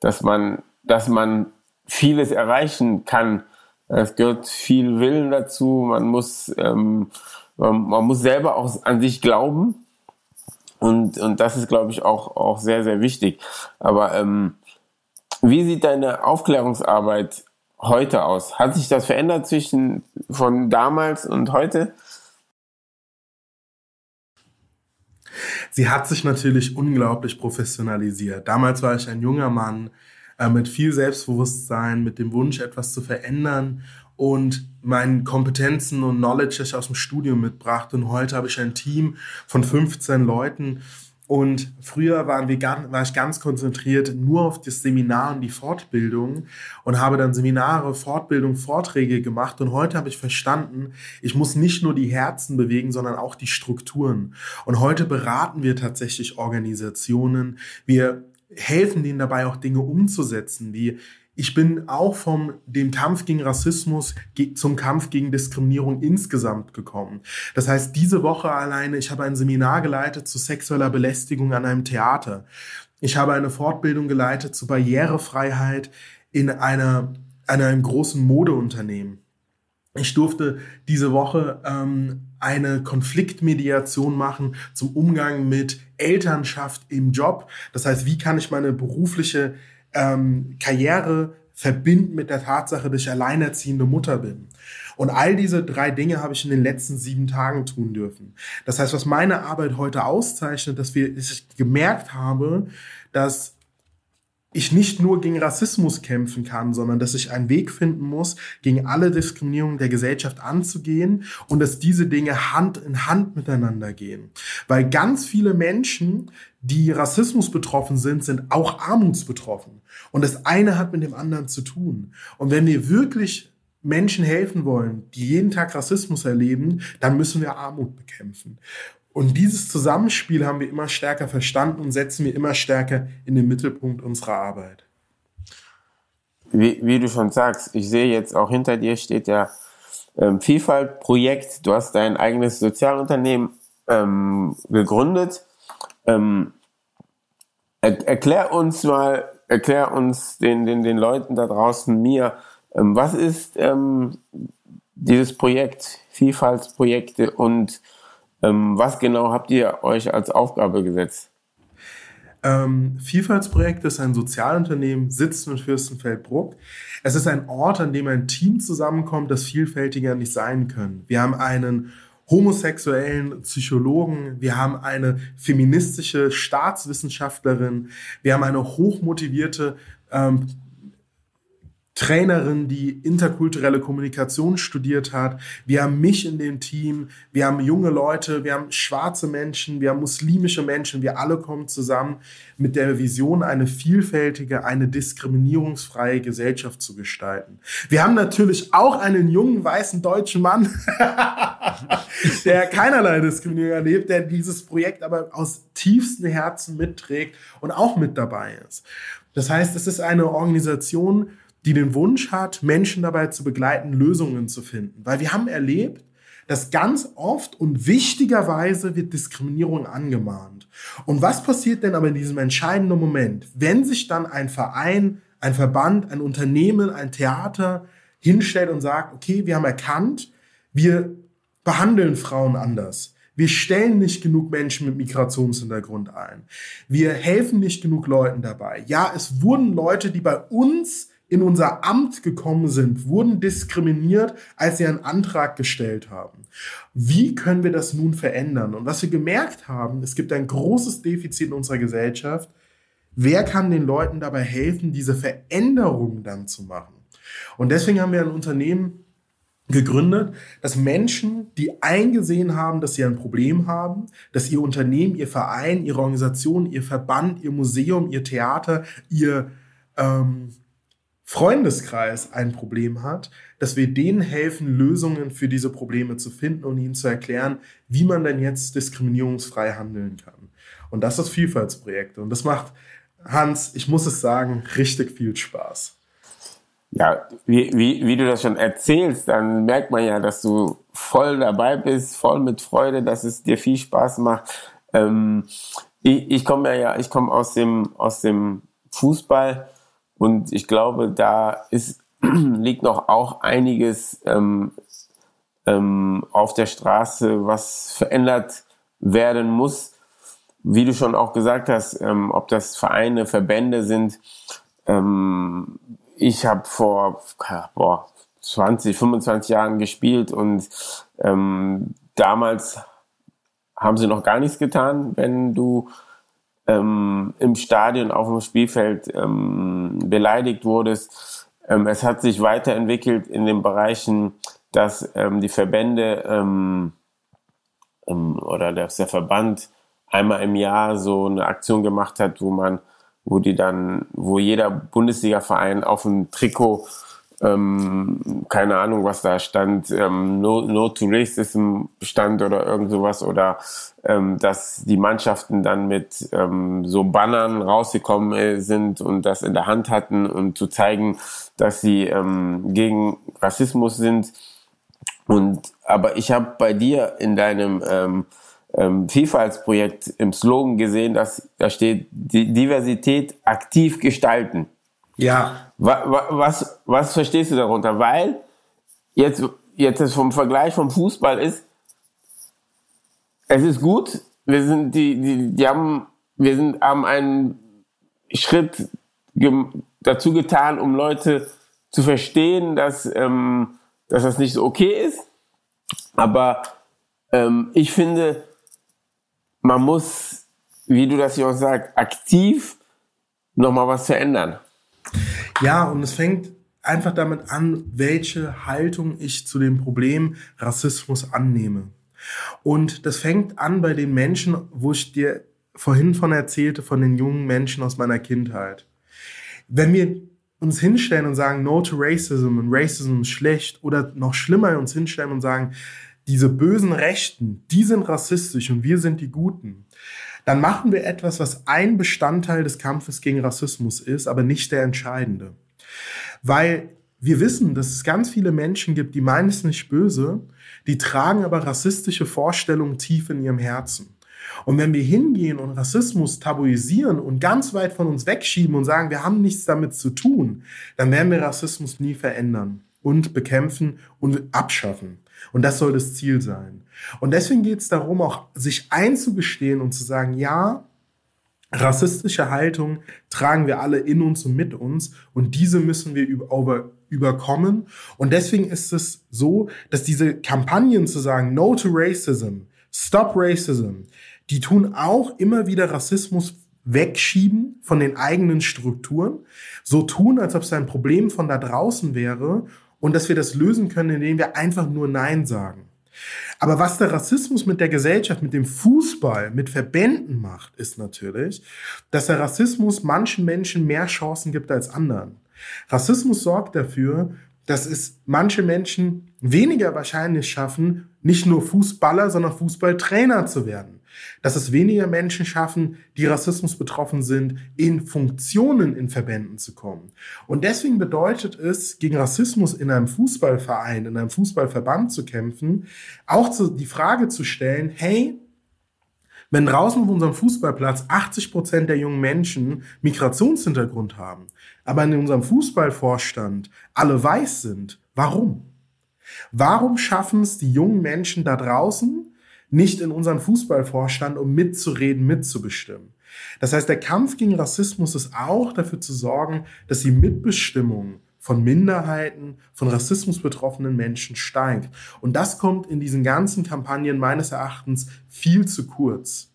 dass man dass man vieles erreichen kann. Es gehört viel Willen dazu. Man muss, ähm, man, man, muss selber auch an sich glauben. Und, und das ist, glaube ich, auch, auch sehr, sehr wichtig. Aber ähm, wie sieht deine Aufklärungsarbeit heute aus? Hat sich das verändert zwischen von damals und heute? Sie hat sich natürlich unglaublich professionalisiert. Damals war ich ein junger Mann, äh, mit viel Selbstbewusstsein, mit dem Wunsch, etwas zu verändern und meinen Kompetenzen und Knowledge, das ich aus dem Studium mitbrachte. Und heute habe ich ein Team von 15 Leuten. Und früher waren wir, war ich ganz konzentriert nur auf das Seminar und die Fortbildung und habe dann Seminare, Fortbildung, Vorträge gemacht. Und heute habe ich verstanden, ich muss nicht nur die Herzen bewegen, sondern auch die Strukturen. Und heute beraten wir tatsächlich Organisationen. Wir helfen denen dabei auch Dinge umzusetzen, wie ich bin auch vom dem Kampf gegen Rassismus zum Kampf gegen Diskriminierung insgesamt gekommen. Das heißt, diese Woche alleine, ich habe ein Seminar geleitet zu sexueller Belästigung an einem Theater. Ich habe eine Fortbildung geleitet zu Barrierefreiheit in einer, in einem großen Modeunternehmen. Ich durfte diese Woche ähm, eine Konfliktmediation machen zum Umgang mit Elternschaft im Job. Das heißt, wie kann ich meine berufliche ähm, Karriere verbinden mit der Tatsache, dass ich alleinerziehende Mutter bin. Und all diese drei Dinge habe ich in den letzten sieben Tagen tun dürfen. Das heißt, was meine Arbeit heute auszeichnet, dass wir, dass ich gemerkt habe, dass ich nicht nur gegen Rassismus kämpfen kann, sondern dass ich einen Weg finden muss, gegen alle Diskriminierungen der Gesellschaft anzugehen und dass diese Dinge Hand in Hand miteinander gehen. Weil ganz viele Menschen, die Rassismus betroffen sind, sind auch armutsbetroffen. Und das eine hat mit dem anderen zu tun. Und wenn wir wirklich Menschen helfen wollen, die jeden Tag Rassismus erleben, dann müssen wir Armut bekämpfen. Und dieses Zusammenspiel haben wir immer stärker verstanden und setzen wir immer stärker in den Mittelpunkt unserer Arbeit. Wie, wie du schon sagst, ich sehe jetzt auch hinter dir steht ja ähm, Vielfalt-Projekt. Du hast dein eigenes Sozialunternehmen ähm, gegründet. Ähm, er, erklär uns mal, erklär uns den, den, den Leuten da draußen, mir, ähm, was ist ähm, dieses Projekt, Vielfaltsprojekte und ähm, was genau habt ihr euch als Aufgabe gesetzt? Ähm, Vielfaltsprojekt ist ein Sozialunternehmen, sitzt in Fürstenfeldbruck. Es ist ein Ort, an dem ein Team zusammenkommt, das vielfältiger nicht sein können. Wir haben einen homosexuellen Psychologen, wir haben eine feministische Staatswissenschaftlerin, wir haben eine hochmotivierte ähm, Trainerin, die interkulturelle Kommunikation studiert hat. Wir haben mich in dem Team. Wir haben junge Leute, wir haben schwarze Menschen, wir haben muslimische Menschen. Wir alle kommen zusammen mit der Vision, eine vielfältige, eine diskriminierungsfreie Gesellschaft zu gestalten. Wir haben natürlich auch einen jungen weißen deutschen Mann, der keinerlei Diskriminierung erlebt, der dieses Projekt aber aus tiefstem Herzen mitträgt und auch mit dabei ist. Das heißt, es ist eine Organisation, die den Wunsch hat, Menschen dabei zu begleiten, Lösungen zu finden. Weil wir haben erlebt, dass ganz oft und wichtigerweise wird Diskriminierung angemahnt. Und was passiert denn aber in diesem entscheidenden Moment, wenn sich dann ein Verein, ein Verband, ein Unternehmen, ein Theater hinstellt und sagt, okay, wir haben erkannt, wir behandeln Frauen anders. Wir stellen nicht genug Menschen mit Migrationshintergrund ein. Wir helfen nicht genug Leuten dabei. Ja, es wurden Leute, die bei uns in unser Amt gekommen sind, wurden diskriminiert, als sie einen Antrag gestellt haben. Wie können wir das nun verändern? Und was wir gemerkt haben, es gibt ein großes Defizit in unserer Gesellschaft. Wer kann den Leuten dabei helfen, diese Veränderung dann zu machen? Und deswegen haben wir ein Unternehmen gegründet, dass Menschen, die eingesehen haben, dass sie ein Problem haben, dass ihr Unternehmen, ihr Verein, ihre Organisation, ihr Verband, ihr Museum, ihr Theater, ihr ähm, Freundeskreis ein Problem hat, dass wir denen helfen, Lösungen für diese Probleme zu finden und ihnen zu erklären, wie man denn jetzt diskriminierungsfrei handeln kann. Und das ist Vielfaltsprojekte. Und das macht, Hans, ich muss es sagen, richtig viel Spaß. Ja, wie, wie, wie du das schon erzählst, dann merkt man ja, dass du voll dabei bist, voll mit Freude, dass es dir viel Spaß macht. Ähm, ich, ich komme ja, ich komme aus dem, aus dem Fußball und ich glaube, da ist, liegt noch auch einiges ähm, ähm, auf der Straße, was verändert werden muss. Wie du schon auch gesagt hast, ähm, ob das Vereine, Verbände sind. Ähm, ich habe vor boah, 20, 25 Jahren gespielt und ähm, damals haben sie noch gar nichts getan, wenn du ähm, im Stadion auf dem Spielfeld ähm, beleidigt wurdest. Ähm, es hat sich weiterentwickelt in den Bereichen, dass ähm, die Verbände ähm, ähm, oder dass der Verband einmal im Jahr so eine Aktion gemacht hat, wo man, wo die dann, wo jeder Bundesliga-Verein auf dem Trikot ähm, keine Ahnung, was da stand, ähm, no, no to Racism stand oder irgend sowas oder ähm, dass die Mannschaften dann mit ähm, so Bannern rausgekommen äh, sind und das in der Hand hatten und zu zeigen, dass sie ähm, gegen Rassismus sind. Und aber ich habe bei dir in deinem ähm, ähm, Vielfaltsprojekt im Slogan gesehen, dass da steht Diversität aktiv gestalten. Ja. Was, was verstehst du darunter? Weil jetzt, jetzt das vom Vergleich vom Fußball ist, es ist gut, wir sind, die, die, die haben, wir sind, haben einen Schritt dazu getan, um Leute zu verstehen, dass, ähm, dass das nicht so okay ist. Aber ähm, ich finde, man muss, wie du das hier auch sagst, aktiv nochmal was verändern. Ja, und es fängt einfach damit an, welche Haltung ich zu dem Problem Rassismus annehme. Und das fängt an bei den Menschen, wo ich dir vorhin von erzählte, von den jungen Menschen aus meiner Kindheit. Wenn wir uns hinstellen und sagen, no to racism und racism ist schlecht oder noch schlimmer uns hinstellen und sagen, diese bösen Rechten, die sind rassistisch und wir sind die Guten, dann machen wir etwas, was ein Bestandteil des Kampfes gegen Rassismus ist, aber nicht der entscheidende. Weil wir wissen, dass es ganz viele Menschen gibt, die meinen es nicht böse, die tragen aber rassistische Vorstellungen tief in ihrem Herzen. Und wenn wir hingehen und Rassismus tabuisieren und ganz weit von uns wegschieben und sagen, wir haben nichts damit zu tun, dann werden wir Rassismus nie verändern und bekämpfen und abschaffen. Und das soll das Ziel sein. Und deswegen geht es darum, auch sich einzugestehen und zu sagen, ja, rassistische Haltung tragen wir alle in uns und mit uns und diese müssen wir über, überkommen. Und deswegen ist es so, dass diese Kampagnen zu sagen, No to Racism, Stop Racism, die tun auch immer wieder Rassismus wegschieben von den eigenen Strukturen, so tun, als ob es ein Problem von da draußen wäre und dass wir das lösen können, indem wir einfach nur Nein sagen. Aber was der Rassismus mit der Gesellschaft, mit dem Fußball, mit Verbänden macht, ist natürlich, dass der Rassismus manchen Menschen mehr Chancen gibt als anderen. Rassismus sorgt dafür, dass es manche Menschen weniger wahrscheinlich schaffen, nicht nur Fußballer, sondern Fußballtrainer zu werden dass es weniger Menschen schaffen, die Rassismus betroffen sind, in Funktionen in Verbänden zu kommen. Und deswegen bedeutet es, gegen Rassismus in einem Fußballverein, in einem Fußballverband zu kämpfen, auch zu, die Frage zu stellen, hey, wenn draußen auf unserem Fußballplatz 80 Prozent der jungen Menschen Migrationshintergrund haben, aber in unserem Fußballvorstand alle weiß sind, warum? Warum schaffen es die jungen Menschen da draußen, nicht in unseren Fußballvorstand, um mitzureden, mitzubestimmen. Das heißt, der Kampf gegen Rassismus ist auch dafür zu sorgen, dass die Mitbestimmung von Minderheiten, von Rassismus betroffenen Menschen steigt. Und das kommt in diesen ganzen Kampagnen meines Erachtens viel zu kurz.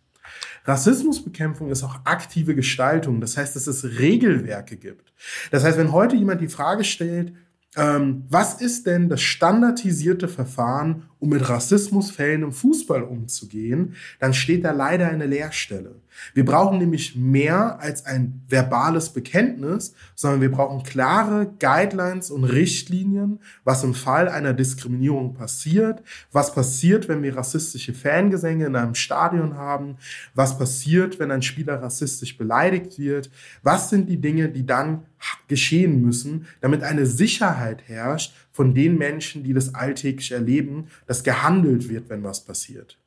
Rassismusbekämpfung ist auch aktive Gestaltung. Das heißt, dass es Regelwerke gibt. Das heißt, wenn heute jemand die Frage stellt, ähm, was ist denn das standardisierte Verfahren, um mit Rassismusfällen im Fußball umzugehen, dann steht da leider eine Leerstelle. Wir brauchen nämlich mehr als ein verbales Bekenntnis, sondern wir brauchen klare Guidelines und Richtlinien, was im Fall einer Diskriminierung passiert, was passiert, wenn wir rassistische Fangesänge in einem Stadion haben, was passiert, wenn ein Spieler rassistisch beleidigt wird, was sind die Dinge, die dann geschehen müssen, damit eine Sicherheit herrscht von den Menschen, die das alltäglich erleben, dass gehandelt wird, wenn was passiert.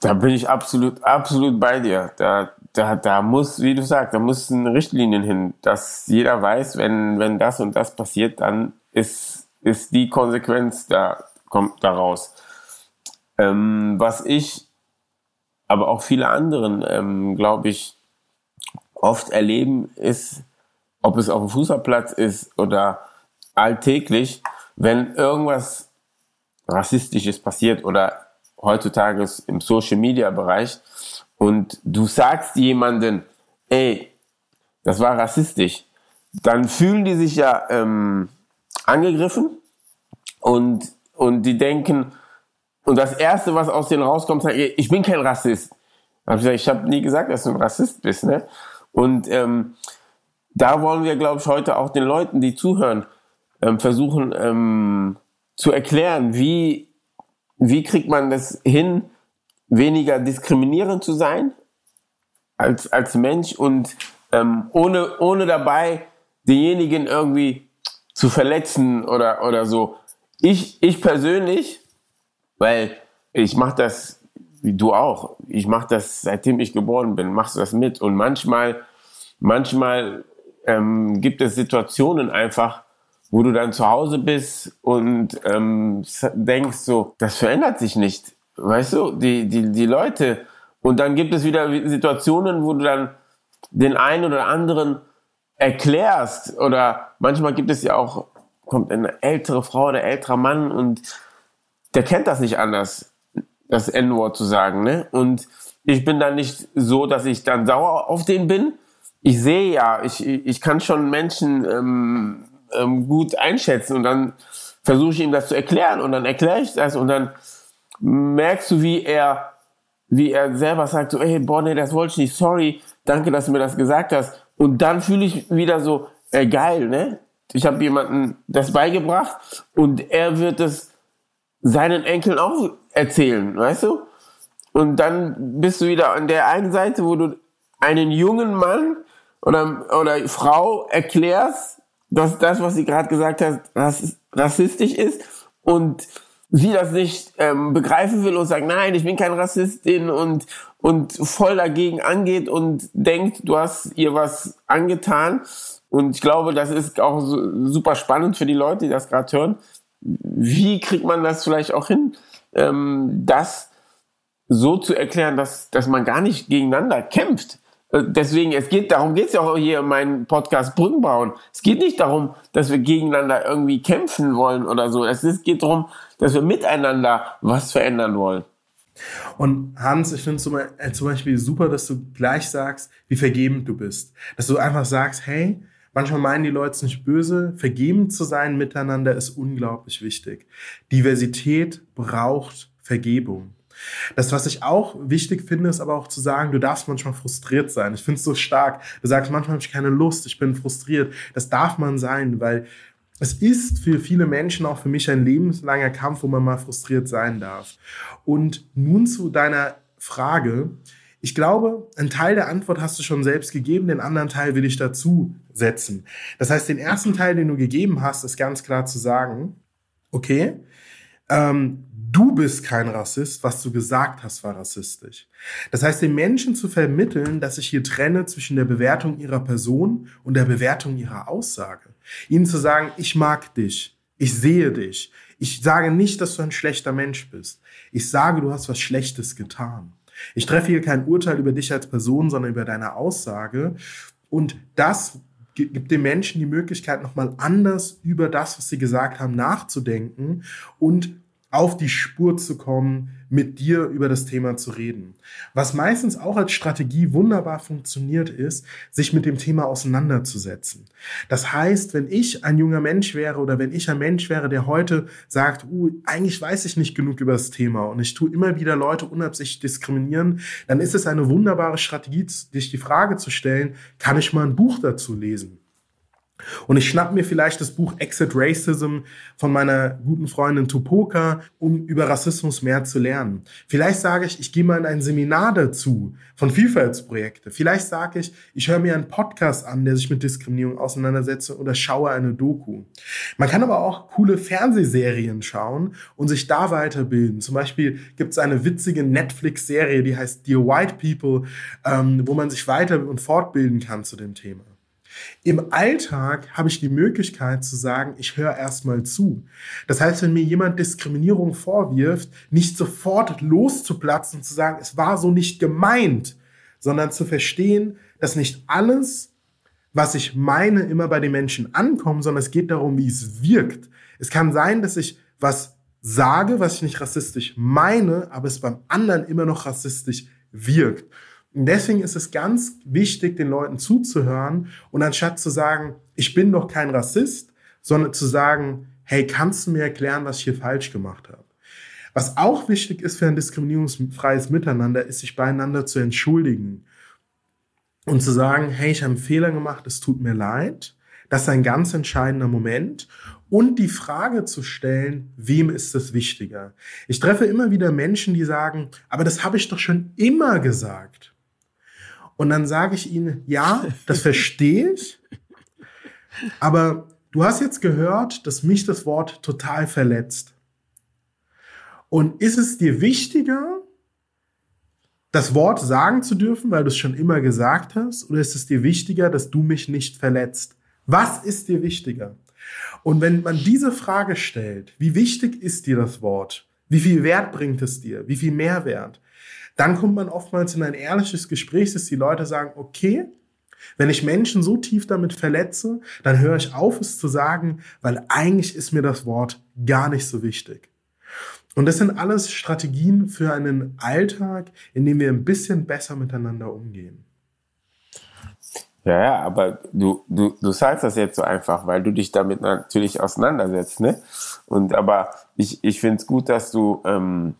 Da bin ich absolut, absolut bei dir. Da, da, da muss, wie du sagst, da müssen Richtlinien hin, dass jeder weiß, wenn, wenn das und das passiert, dann ist, ist die Konsequenz da, kommt daraus. Ähm, was ich, aber auch viele anderen, ähm, glaube ich, oft erleben, ist, ob es auf dem Fußballplatz ist oder alltäglich, wenn irgendwas Rassistisches passiert oder heutzutage im Social Media Bereich und du sagst jemanden, ey, das war rassistisch, dann fühlen die sich ja ähm, angegriffen und, und die denken, und das Erste, was aus denen rauskommt, sagt, ich bin kein Rassist. Hab ich gesagt, ich habe nie gesagt, dass du ein Rassist bist. Ne? Und ähm, da wollen wir, glaube ich, heute auch den Leuten, die zuhören, ähm, versuchen ähm, zu erklären, wie, wie kriegt man das hin, weniger diskriminierend zu sein als, als Mensch und ähm, ohne, ohne dabei denjenigen irgendwie zu verletzen oder, oder so. Ich, ich persönlich, weil ich mache das, wie du auch, ich mache das, seitdem ich geboren bin, machst du das mit. Und manchmal, manchmal ähm, gibt es Situationen einfach, wo du dann zu Hause bist und ähm, denkst so, das verändert sich nicht. Weißt du, die, die, die Leute. Und dann gibt es wieder Situationen, wo du dann den einen oder anderen erklärst. Oder manchmal gibt es ja auch, kommt eine ältere Frau oder älterer Mann und der kennt das nicht anders, das N-Wort zu sagen. Ne? Und ich bin dann nicht so, dass ich dann sauer auf den bin. Ich sehe ja, ich, ich kann schon Menschen ähm, ähm, gut einschätzen und dann versuche ich ihm das zu erklären und dann erkläre ich das und dann merkst du, wie er, wie er selber sagt, so, ey, boah, nee, das wollte ich nicht, sorry, danke, dass du mir das gesagt hast. Und dann fühle ich wieder so, äh, geil, ne? Ich habe jemanden das beigebracht und er wird es seinen Enkeln auch erzählen, weißt du? Und dann bist du wieder an der einen Seite, wo du einen jungen Mann oder, oder Frau erklärst, dass das, was sie gerade gesagt hat, rassistisch ist und sie das nicht ähm, begreifen will und sagt, nein, ich bin kein Rassistin und, und voll dagegen angeht und denkt, du hast ihr was angetan. Und ich glaube, das ist auch super spannend für die Leute, die das gerade hören. Wie kriegt man das vielleicht auch hin, ähm, das so zu erklären, dass, dass man gar nicht gegeneinander kämpft? Äh, deswegen, es geht, darum geht es ja auch hier in meinem Podcast Brücken bauen. Es geht nicht darum, dass wir gegeneinander irgendwie kämpfen wollen oder so. Es geht darum, dass wir miteinander was verändern wollen. Und Hans, ich finde es äh, zum Beispiel super, dass du gleich sagst, wie vergebend du bist. Dass du einfach sagst, hey, manchmal meinen die Leute es nicht böse, vergebend zu sein miteinander ist unglaublich wichtig. Diversität braucht Vergebung. Das, was ich auch wichtig finde, ist aber auch zu sagen, du darfst manchmal frustriert sein. Ich finde es so stark. Du sagst, manchmal habe ich keine Lust, ich bin frustriert. Das darf man sein, weil es ist für viele Menschen, auch für mich, ein lebenslanger Kampf, wo man mal frustriert sein darf. Und nun zu deiner Frage. Ich glaube, einen Teil der Antwort hast du schon selbst gegeben, den anderen Teil will ich dazu setzen. Das heißt, den ersten Teil, den du gegeben hast, ist ganz klar zu sagen, okay, ähm, du bist kein Rassist, was du gesagt hast, war rassistisch. Das heißt, den Menschen zu vermitteln, dass ich hier trenne zwischen der Bewertung ihrer Person und der Bewertung ihrer Aussage. Ihnen zu sagen, ich mag dich, ich sehe dich. Ich sage nicht, dass du ein schlechter Mensch bist. Ich sage, du hast was Schlechtes getan. Ich treffe hier kein Urteil über dich als Person, sondern über deine Aussage. Und das gibt den Menschen die Möglichkeit, nochmal anders über das, was sie gesagt haben, nachzudenken und auf die Spur zu kommen, mit dir über das Thema zu reden. Was meistens auch als Strategie wunderbar funktioniert, ist, sich mit dem Thema auseinanderzusetzen. Das heißt, wenn ich ein junger Mensch wäre oder wenn ich ein Mensch wäre, der heute sagt, uh, eigentlich weiß ich nicht genug über das Thema und ich tue immer wieder Leute unabsichtlich diskriminieren, dann ist es eine wunderbare Strategie, sich die Frage zu stellen, kann ich mal ein Buch dazu lesen? Und ich schnapp mir vielleicht das Buch Exit Racism von meiner guten Freundin Tupoka, um über Rassismus mehr zu lernen. Vielleicht sage ich, ich gehe mal in ein Seminar dazu von Vielfaltsprojekte. Vielleicht sage ich, ich höre mir einen Podcast an, der sich mit Diskriminierung auseinandersetzt oder schaue eine Doku. Man kann aber auch coole Fernsehserien schauen und sich da weiterbilden. Zum Beispiel gibt es eine witzige Netflix-Serie, die heißt Dear White People, ähm, wo man sich weiter und fortbilden kann zu dem Thema. Im Alltag habe ich die Möglichkeit zu sagen, ich höre erstmal zu. Das heißt, wenn mir jemand Diskriminierung vorwirft, nicht sofort loszuplatzen und zu sagen, es war so nicht gemeint, sondern zu verstehen, dass nicht alles, was ich meine, immer bei den Menschen ankommt, sondern es geht darum, wie es wirkt. Es kann sein, dass ich was sage, was ich nicht rassistisch meine, aber es beim anderen immer noch rassistisch wirkt. Und deswegen ist es ganz wichtig, den Leuten zuzuhören und anstatt zu sagen, ich bin doch kein Rassist, sondern zu sagen, hey, kannst du mir erklären, was ich hier falsch gemacht habe? Was auch wichtig ist für ein diskriminierungsfreies Miteinander, ist, sich beieinander zu entschuldigen und zu sagen, hey, ich habe einen Fehler gemacht, es tut mir leid. Das ist ein ganz entscheidender Moment. Und die Frage zu stellen, wem ist es wichtiger? Ich treffe immer wieder Menschen, die sagen, aber das habe ich doch schon immer gesagt. Und dann sage ich ihnen, ja, das verstehe ich. Aber du hast jetzt gehört, dass mich das Wort total verletzt. Und ist es dir wichtiger, das Wort sagen zu dürfen, weil du es schon immer gesagt hast, oder ist es dir wichtiger, dass du mich nicht verletzt? Was ist dir wichtiger? Und wenn man diese Frage stellt, wie wichtig ist dir das Wort? Wie viel Wert bringt es dir? Wie viel Mehrwert? Dann kommt man oftmals in ein ehrliches Gespräch, dass die Leute sagen, okay, wenn ich Menschen so tief damit verletze, dann höre ich auf, es zu sagen, weil eigentlich ist mir das Wort gar nicht so wichtig. Und das sind alles Strategien für einen Alltag, in dem wir ein bisschen besser miteinander umgehen. Ja, ja, aber du, du, du sagst das jetzt so einfach, weil du dich damit natürlich auseinandersetzt, ne? Und aber ich, ich finde es gut, dass du ähm,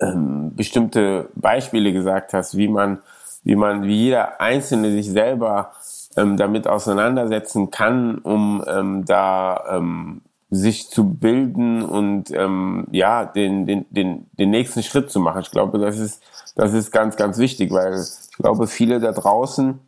ähm, bestimmte Beispiele gesagt hast, wie man, wie man, wie jeder Einzelne sich selber ähm, damit auseinandersetzen kann, um ähm, da ähm, sich zu bilden und ähm, ja, den, den, den, den nächsten Schritt zu machen. Ich glaube, das ist, das ist ganz, ganz wichtig, weil ich glaube, viele da draußen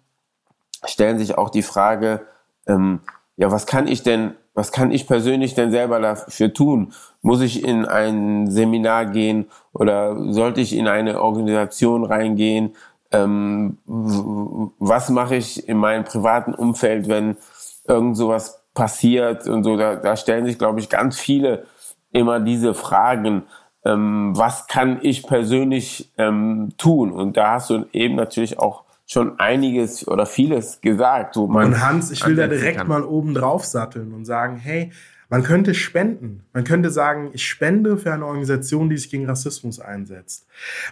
stellen sich auch die Frage, ähm, ja, was kann ich denn, was kann ich persönlich denn selber dafür tun? Muss ich in ein Seminar gehen oder sollte ich in eine Organisation reingehen? Ähm, was mache ich in meinem privaten Umfeld, wenn irgend sowas passiert und so. Da, da stellen sich, glaube ich, ganz viele immer diese Fragen, ähm, was kann ich persönlich ähm, tun? Und da hast du eben natürlich auch schon einiges oder vieles gesagt. Wo man und Hans, ich will da direkt kann. mal oben drauf satteln und sagen, hey, man könnte spenden. Man könnte sagen, ich spende für eine Organisation, die sich gegen Rassismus einsetzt.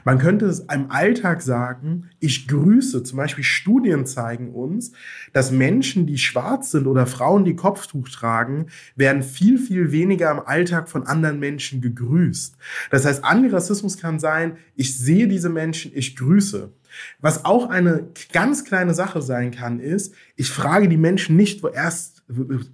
Man könnte es im Alltag sagen, ich grüße. Zum Beispiel Studien zeigen uns, dass Menschen, die schwarz sind oder Frauen, die Kopftuch tragen, werden viel, viel weniger im Alltag von anderen Menschen gegrüßt. Das heißt, Antirassismus kann sein, ich sehe diese Menschen, ich grüße. Was auch eine ganz kleine Sache sein kann, ist, ich frage die Menschen nicht wo erst,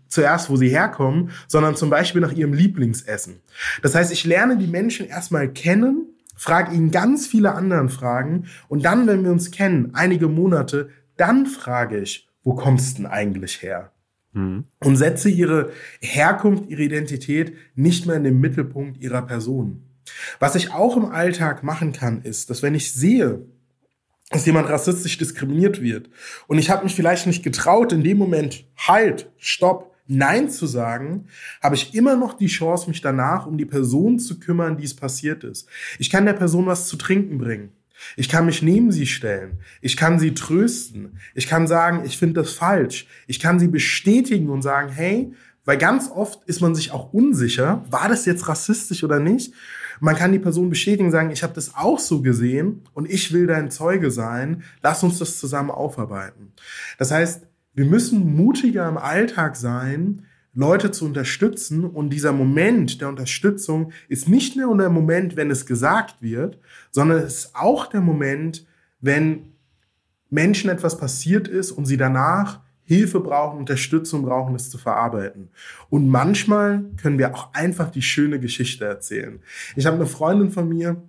zuerst, wo sie herkommen, sondern zum Beispiel nach ihrem Lieblingsessen. Das heißt, ich lerne die Menschen erstmal kennen, frage ihnen ganz viele anderen Fragen und dann, wenn wir uns kennen, einige Monate, dann frage ich, wo kommst du denn eigentlich her? Mhm. Und setze ihre Herkunft, ihre Identität nicht mehr in den Mittelpunkt ihrer Person. Was ich auch im Alltag machen kann, ist, dass wenn ich sehe, dass jemand rassistisch diskriminiert wird. Und ich habe mich vielleicht nicht getraut, in dem Moment halt, stopp, nein zu sagen, habe ich immer noch die Chance, mich danach um die Person zu kümmern, die es passiert ist. Ich kann der Person was zu trinken bringen. Ich kann mich neben sie stellen. Ich kann sie trösten. Ich kann sagen, ich finde das falsch. Ich kann sie bestätigen und sagen, hey, weil ganz oft ist man sich auch unsicher, war das jetzt rassistisch oder nicht? Man kann die Person bestätigen, sagen, ich habe das auch so gesehen und ich will dein Zeuge sein. Lass uns das zusammen aufarbeiten. Das heißt, wir müssen mutiger im Alltag sein, Leute zu unterstützen. Und dieser Moment der Unterstützung ist nicht nur der Moment, wenn es gesagt wird, sondern es ist auch der Moment, wenn Menschen etwas passiert ist und sie danach Hilfe brauchen, Unterstützung brauchen, es zu verarbeiten. Und manchmal können wir auch einfach die schöne Geschichte erzählen. Ich habe eine Freundin von mir,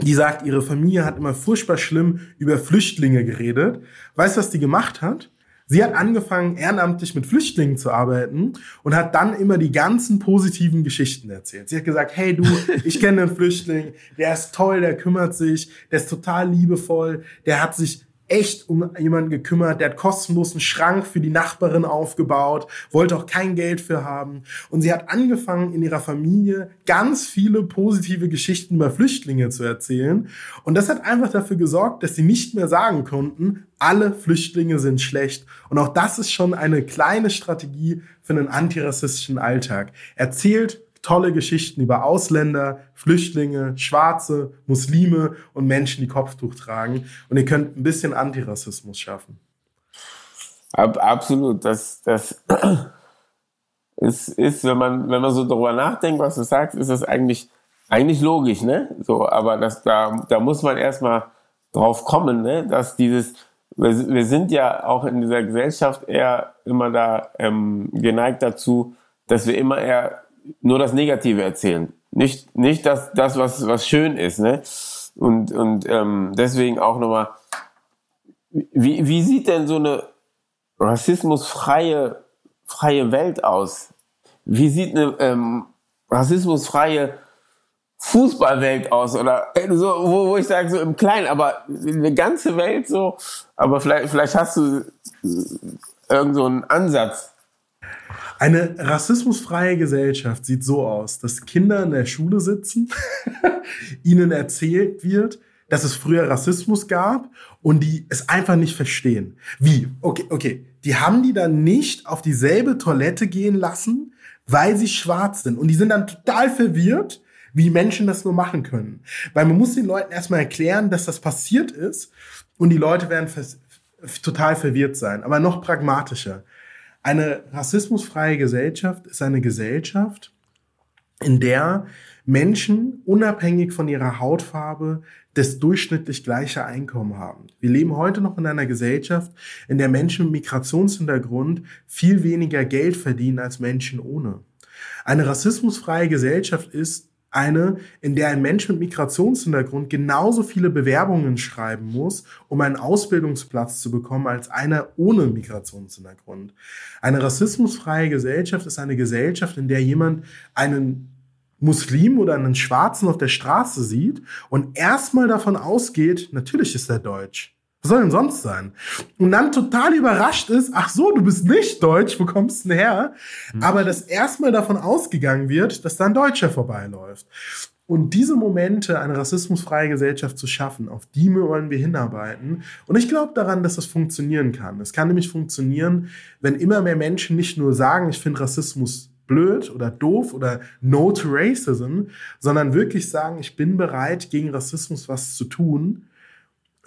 die sagt, ihre Familie hat immer furchtbar schlimm über Flüchtlinge geredet. Weißt du, was die gemacht hat? Sie hat angefangen, ehrenamtlich mit Flüchtlingen zu arbeiten und hat dann immer die ganzen positiven Geschichten erzählt. Sie hat gesagt, hey du, ich kenne einen Flüchtling, der ist toll, der kümmert sich, der ist total liebevoll, der hat sich echt um jemanden gekümmert, der hat kostenlos einen Schrank für die Nachbarin aufgebaut, wollte auch kein Geld für haben. Und sie hat angefangen, in ihrer Familie ganz viele positive Geschichten über Flüchtlinge zu erzählen. Und das hat einfach dafür gesorgt, dass sie nicht mehr sagen konnten, alle Flüchtlinge sind schlecht. Und auch das ist schon eine kleine Strategie für einen antirassistischen Alltag. Erzählt tolle Geschichten über Ausländer, Flüchtlinge, Schwarze, Muslime und Menschen, die Kopftuch tragen. Und ihr könnt ein bisschen Antirassismus schaffen. Ab, absolut. Das, das ist, ist, wenn man, wenn man so darüber nachdenkt, was du sagst, ist das eigentlich, eigentlich logisch, ne? So, aber das, da, da muss man erstmal drauf kommen, ne? Dass dieses, wir, sind ja auch in dieser Gesellschaft eher immer da ähm, geneigt dazu, dass wir immer eher nur das Negative erzählen. Nicht, nicht das, das was, was schön ist. Ne? Und, und ähm, deswegen auch nochmal, wie, wie sieht denn so eine rassismusfreie freie Welt aus? Wie sieht eine ähm, rassismusfreie Fußballwelt aus oder äh, so, wo, wo ich sage so im Kleinen, aber eine ganze Welt so, aber vielleicht, vielleicht hast du äh, irgend so einen Ansatz. Eine rassismusfreie Gesellschaft sieht so aus, dass Kinder in der Schule sitzen, ihnen erzählt wird, dass es früher Rassismus gab und die es einfach nicht verstehen. Wie? Okay, okay. Die haben die dann nicht auf dieselbe Toilette gehen lassen, weil sie schwarz sind. Und die sind dann total verwirrt, wie Menschen das nur machen können. Weil man muss den Leuten erstmal erklären, dass das passiert ist und die Leute werden total verwirrt sein. Aber noch pragmatischer. Eine rassismusfreie Gesellschaft ist eine Gesellschaft, in der Menschen unabhängig von ihrer Hautfarbe das durchschnittlich gleiche Einkommen haben. Wir leben heute noch in einer Gesellschaft, in der Menschen mit Migrationshintergrund viel weniger Geld verdienen als Menschen ohne. Eine rassismusfreie Gesellschaft ist eine, in der ein Mensch mit Migrationshintergrund genauso viele Bewerbungen schreiben muss, um einen Ausbildungsplatz zu bekommen, als einer ohne Migrationshintergrund. Eine rassismusfreie Gesellschaft ist eine Gesellschaft, in der jemand einen Muslim oder einen Schwarzen auf der Straße sieht und erstmal davon ausgeht, natürlich ist er deutsch. Was soll denn sonst sein? Und dann total überrascht ist, ach so, du bist nicht deutsch, wo kommst du denn her? Mhm. Aber dass erstmal davon ausgegangen wird, dass da ein Deutscher vorbeiläuft. Und diese Momente, eine rassismusfreie Gesellschaft zu schaffen, auf die wollen wir hinarbeiten. Und ich glaube daran, dass das funktionieren kann. Es kann nämlich funktionieren, wenn immer mehr Menschen nicht nur sagen, ich finde Rassismus blöd oder doof oder no to racism, sondern wirklich sagen, ich bin bereit, gegen Rassismus was zu tun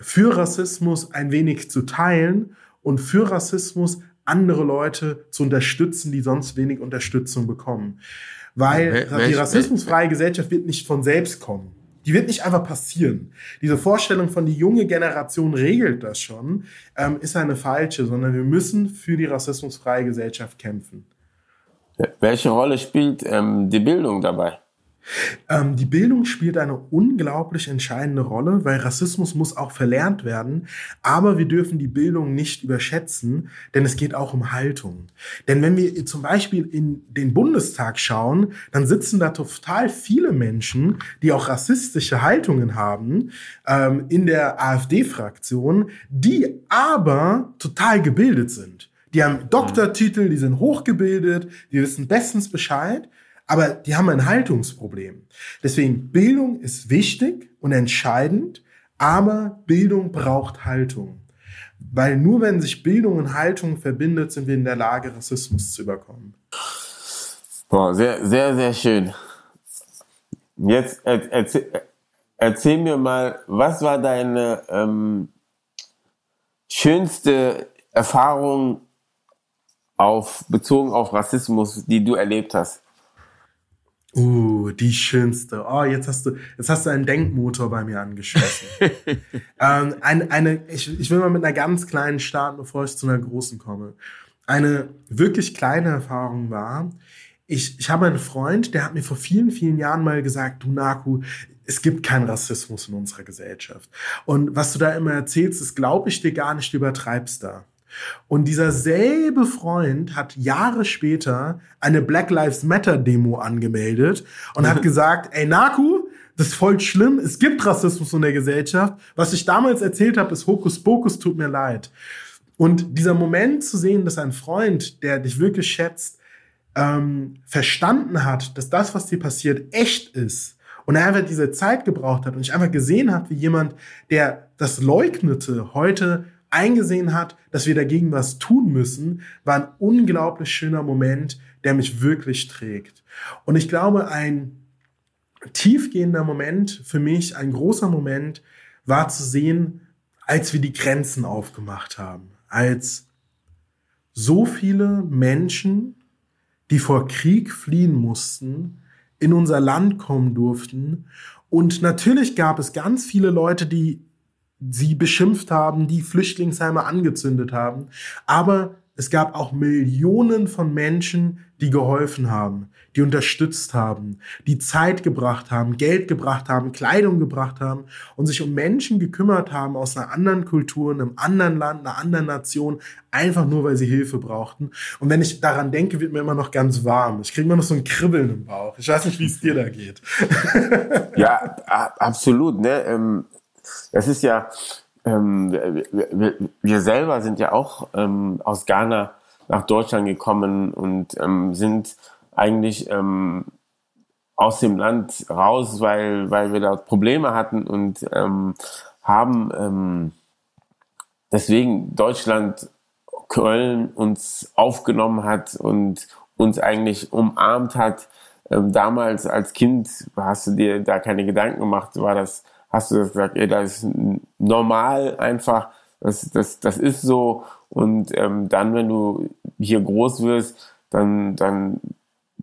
für Rassismus ein wenig zu teilen und für Rassismus andere Leute zu unterstützen, die sonst wenig Unterstützung bekommen. Weil ja, die rassismusfreie Gesellschaft wird nicht von selbst kommen. Die wird nicht einfach passieren. Diese Vorstellung von die junge Generation regelt das schon, ähm, ist eine falsche, sondern wir müssen für die rassismusfreie Gesellschaft kämpfen. Welche Rolle spielt ähm, die Bildung dabei? Ähm, die Bildung spielt eine unglaublich entscheidende Rolle, weil Rassismus muss auch verlernt werden. Aber wir dürfen die Bildung nicht überschätzen, denn es geht auch um Haltung. Denn wenn wir zum Beispiel in den Bundestag schauen, dann sitzen da total viele Menschen, die auch rassistische Haltungen haben ähm, in der AfD-Fraktion, die aber total gebildet sind. Die haben Doktortitel, die sind hochgebildet, die wissen bestens Bescheid aber die haben ein Haltungsproblem. Deswegen Bildung ist wichtig und entscheidend, aber Bildung braucht Haltung. Weil nur wenn sich Bildung und Haltung verbindet, sind wir in der Lage, Rassismus zu überkommen. Boah, sehr, sehr, sehr schön. Jetzt erzähl, erzähl mir mal, was war deine ähm, schönste Erfahrung auf, bezogen auf Rassismus, die du erlebt hast? Uh, die schönste. Oh, jetzt hast du, jetzt hast du einen Denkmotor bei mir angeschlossen. ähm, eine, eine, ich, ich will mal mit einer ganz kleinen starten, bevor ich zu einer großen komme. Eine wirklich kleine Erfahrung war, ich, ich habe einen Freund, der hat mir vor vielen, vielen Jahren mal gesagt, du Naku, es gibt keinen Rassismus in unserer Gesellschaft. Und was du da immer erzählst, das glaube ich dir gar nicht, du übertreibst da. Und dieser selbe Freund hat Jahre später eine Black Lives Matter Demo angemeldet und hat gesagt, ey Naku, das ist voll schlimm, es gibt Rassismus in der Gesellschaft. Was ich damals erzählt habe, ist Hokuspokus, tut mir leid. Und dieser Moment zu sehen, dass ein Freund, der dich wirklich schätzt, ähm, verstanden hat, dass das, was dir passiert, echt ist. Und er einfach diese Zeit gebraucht hat und ich einfach gesehen hat, wie jemand, der das leugnete, heute eingesehen hat, dass wir dagegen was tun müssen, war ein unglaublich schöner Moment, der mich wirklich trägt. Und ich glaube, ein tiefgehender Moment für mich, ein großer Moment, war zu sehen, als wir die Grenzen aufgemacht haben, als so viele Menschen, die vor Krieg fliehen mussten, in unser Land kommen durften. Und natürlich gab es ganz viele Leute, die sie beschimpft haben, die Flüchtlingsheime angezündet haben. Aber es gab auch Millionen von Menschen, die geholfen haben, die unterstützt haben, die Zeit gebracht haben, Geld gebracht haben, Kleidung gebracht haben und sich um Menschen gekümmert haben aus einer anderen Kultur, einem anderen Land, einer anderen Nation, einfach nur, weil sie Hilfe brauchten. Und wenn ich daran denke, wird mir immer noch ganz warm. Ich kriege immer noch so ein Kribbeln im Bauch. Ich weiß nicht, wie es dir da geht. ja, absolut. Ne? Ähm, es ist ja, ähm, wir, wir, selber sind ja auch ähm, aus Ghana nach Deutschland gekommen und ähm, sind eigentlich ähm, aus dem Land raus, weil, weil wir da Probleme hatten und ähm, haben ähm, deswegen Deutschland, Köln uns aufgenommen hat und uns eigentlich umarmt hat. Damals als Kind hast du dir da keine Gedanken gemacht, war das hast du gesagt, ey, das ist normal einfach, das, das, das ist so. Und ähm, dann, wenn du hier groß wirst, dann, dann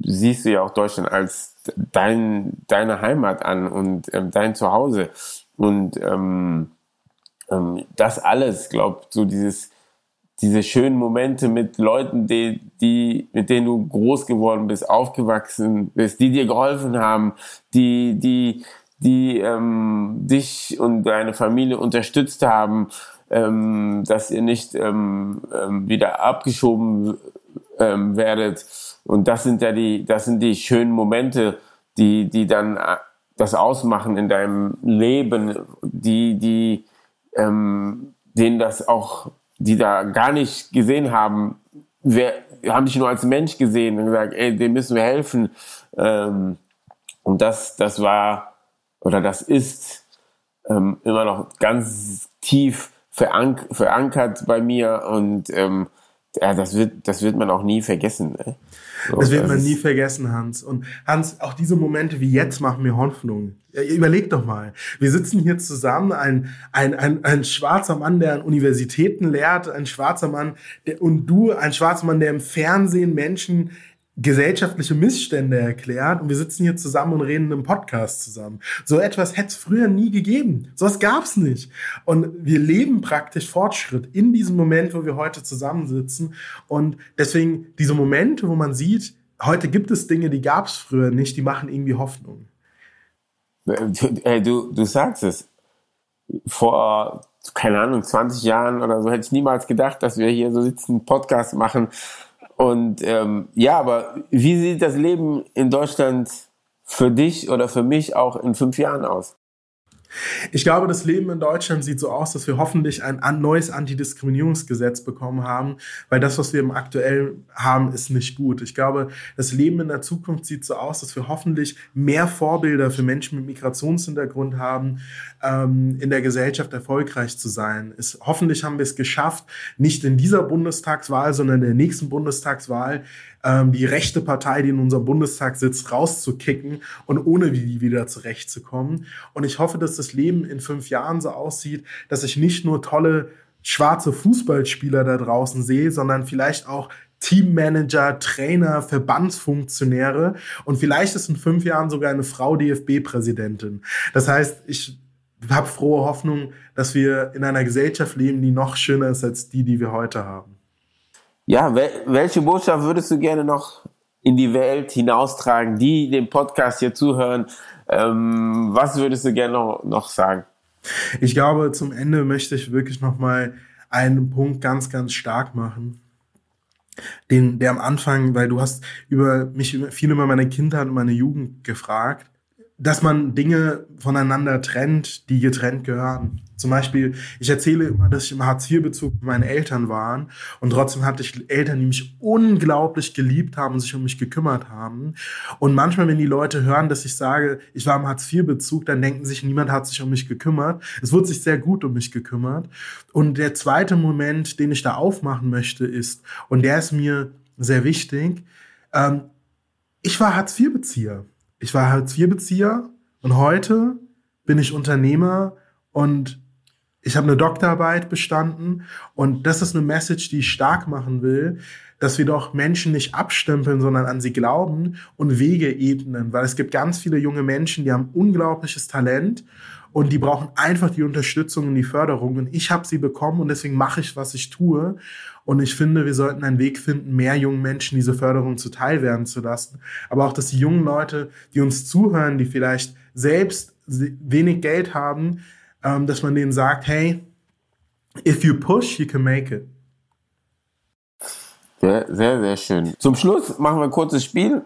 siehst du ja auch Deutschland als dein, deine Heimat an und ähm, dein Zuhause. Und ähm, ähm, das alles, glaub, so dieses, diese schönen Momente mit Leuten, die, die, mit denen du groß geworden bist, aufgewachsen bist, die dir geholfen haben, die, die, die ähm, dich und deine Familie unterstützt haben, ähm, dass ihr nicht ähm, ähm, wieder abgeschoben ähm, werdet. Und das sind ja die, das sind die schönen Momente, die, die dann äh, das ausmachen in deinem Leben, die, die, ähm, denen das auch, die da gar nicht gesehen haben, wer, haben dich nur als Mensch gesehen und gesagt, ey, dem müssen wir helfen. Ähm, und das, das war, oder das ist ähm, immer noch ganz tief verank verankert bei mir und ähm, ja, das wird, das wird man auch nie vergessen. Ne? So, das wird das man nie vergessen, Hans. Und Hans, auch diese Momente wie jetzt machen mir Hoffnung. Überleg doch mal. Wir sitzen hier zusammen, ein, ein, ein, ein schwarzer Mann, der an Universitäten lehrt, ein schwarzer Mann, der, und du, ein schwarzer Mann, der im Fernsehen Menschen gesellschaftliche Missstände erklärt und wir sitzen hier zusammen und reden im Podcast zusammen. So etwas hätte es früher nie gegeben. So etwas gab es nicht. Und wir leben praktisch Fortschritt in diesem Moment, wo wir heute zusammensitzen. Und deswegen diese Momente, wo man sieht, heute gibt es Dinge, die gab es früher nicht, die machen irgendwie Hoffnung. Hey, du, du sagst es. Vor, keine Ahnung, 20 Jahren oder so hätte ich niemals gedacht, dass wir hier so sitzen, Podcast machen und ähm, ja, aber wie sieht das Leben in Deutschland für dich oder für mich auch in fünf Jahren aus? Ich glaube, das Leben in Deutschland sieht so aus, dass wir hoffentlich ein neues Antidiskriminierungsgesetz bekommen haben, weil das, was wir im aktuell haben, ist nicht gut. Ich glaube, das Leben in der Zukunft sieht so aus, dass wir hoffentlich mehr Vorbilder für Menschen mit Migrationshintergrund haben, ähm, in der Gesellschaft erfolgreich zu sein. Es, hoffentlich haben wir es geschafft, nicht in dieser Bundestagswahl, sondern in der nächsten Bundestagswahl ähm, die rechte Partei, die in unserem Bundestag sitzt, rauszukicken und ohne die wieder zurechtzukommen. Und ich hoffe, dass das Leben in fünf Jahren so aussieht, dass ich nicht nur tolle schwarze Fußballspieler da draußen sehe, sondern vielleicht auch Teammanager, Trainer, Verbandsfunktionäre und vielleicht ist in fünf Jahren sogar eine Frau DFB-Präsidentin. Das heißt, ich habe frohe Hoffnung, dass wir in einer Gesellschaft leben, die noch schöner ist als die, die wir heute haben. Ja, wel welche Botschaft würdest du gerne noch in die Welt hinaustragen, die dem Podcast hier zuhören? Ähm, was würdest du gerne noch, sagen? Ich glaube, zum Ende möchte ich wirklich noch mal einen Punkt ganz, ganz stark machen. Den, der am Anfang, weil du hast über mich viel über meine Kindheit und meine Jugend gefragt dass man Dinge voneinander trennt, die getrennt gehören. Zum Beispiel, ich erzähle immer, dass ich im Hartz-IV-Bezug mit meinen Eltern war und trotzdem hatte ich Eltern, die mich unglaublich geliebt haben und sich um mich gekümmert haben. Und manchmal, wenn die Leute hören, dass ich sage, ich war im Hartz-IV-Bezug, dann denken sich, niemand hat sich um mich gekümmert. Es wurde sich sehr gut um mich gekümmert. Und der zweite Moment, den ich da aufmachen möchte, ist, und der ist mir sehr wichtig, ähm, ich war Hartz-IV-Bezieher ich war Hartz-IV-Bezieher und heute bin ich Unternehmer und ich habe eine Doktorarbeit bestanden und das ist eine Message, die ich stark machen will, dass wir doch Menschen nicht abstempeln, sondern an sie glauben und Wege ebnen, weil es gibt ganz viele junge Menschen, die haben unglaubliches Talent und die brauchen einfach die Unterstützung und die Förderung und ich habe sie bekommen und deswegen mache ich, was ich tue. Und ich finde, wir sollten einen Weg finden, mehr jungen Menschen diese Förderung zuteil werden zu lassen. Aber auch, dass die jungen Leute, die uns zuhören, die vielleicht selbst wenig Geld haben, ähm, dass man denen sagt, hey, if you push, you can make it. Sehr, sehr, sehr schön. Zum Schluss machen wir ein kurzes Spiel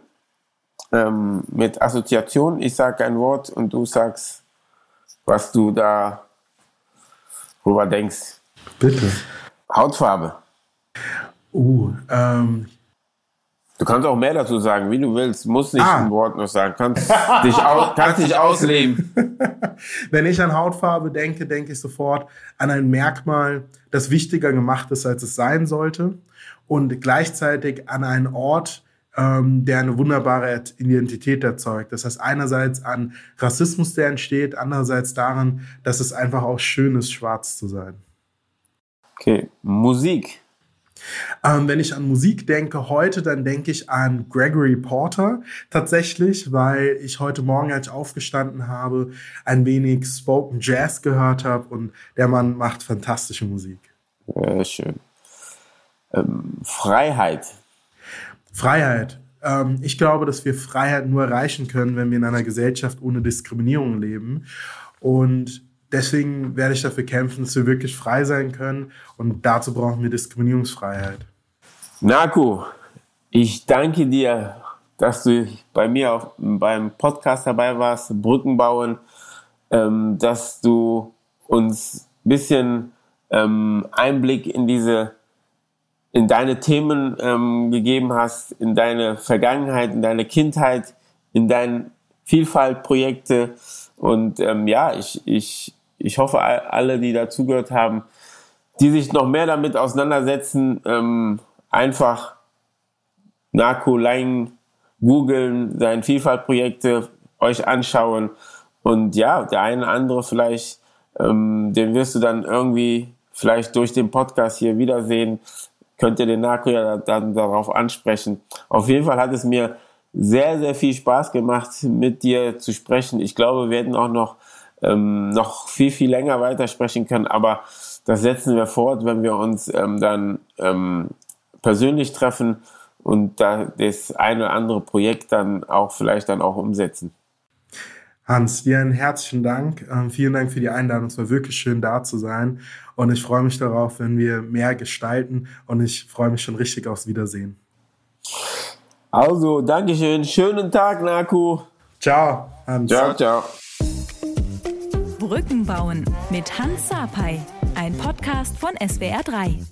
ähm, mit Assoziation. Ich sage ein Wort und du sagst, was du da drüber denkst. Bitte. Hautfarbe. Uh, ähm, Du kannst auch mehr dazu sagen, wie du willst. Muss nicht ah. ein Wort noch sagen. Kannst dich, au kannst dich ausleben. Wenn ich an Hautfarbe denke, denke ich sofort an ein Merkmal, das wichtiger gemacht ist, als es sein sollte. Und gleichzeitig an einen Ort, ähm, der eine wunderbare Identität erzeugt. Das heißt einerseits an Rassismus, der entsteht, andererseits daran, dass es einfach auch schön ist, schwarz zu sein. Okay, Musik. Ähm, wenn ich an Musik denke heute, dann denke ich an Gregory Porter tatsächlich, weil ich heute Morgen, als ich aufgestanden habe, ein wenig Spoken Jazz gehört habe und der Mann macht fantastische Musik. Sehr schön. Ähm, Freiheit. Freiheit. Ähm, ich glaube, dass wir Freiheit nur erreichen können, wenn wir in einer Gesellschaft ohne Diskriminierung leben. Und deswegen werde ich dafür kämpfen, dass wir wirklich frei sein können. Und dazu brauchen wir Diskriminierungsfreiheit. Naku, ich danke dir, dass du bei mir auch beim Podcast dabei warst, Brücken bauen, ähm, dass du uns ein bisschen ähm, Einblick in diese in deine Themen ähm, gegeben hast, in deine Vergangenheit, in deine Kindheit, in deine Vielfaltprojekte. Und ähm, ja, ich, ich ich hoffe, alle, die dazugehört haben, die sich noch mehr damit auseinandersetzen, ähm, einfach Narco Lang googeln, seine Vielfaltprojekte euch anschauen und ja, der eine andere vielleicht, ähm, den wirst du dann irgendwie vielleicht durch den Podcast hier wiedersehen, könnt ihr den Narco ja dann darauf ansprechen. Auf jeden Fall hat es mir sehr, sehr viel Spaß gemacht, mit dir zu sprechen. Ich glaube, wir werden auch noch ähm, noch viel, viel länger weitersprechen können, aber das setzen wir fort, wenn wir uns ähm, dann ähm, persönlich treffen und da das eine oder andere Projekt dann auch vielleicht dann auch umsetzen. Hans, dir einen herzlichen Dank. Ähm, vielen Dank für die Einladung. Es war wirklich schön da zu sein. Und ich freue mich darauf, wenn wir mehr gestalten. Und ich freue mich schon richtig aufs Wiedersehen. Also, Dankeschön. Schönen Tag, Naku. Ciao, Hans. Ciao, ciao. Brücken bauen mit Hans Sapai, ein Podcast von SWR3.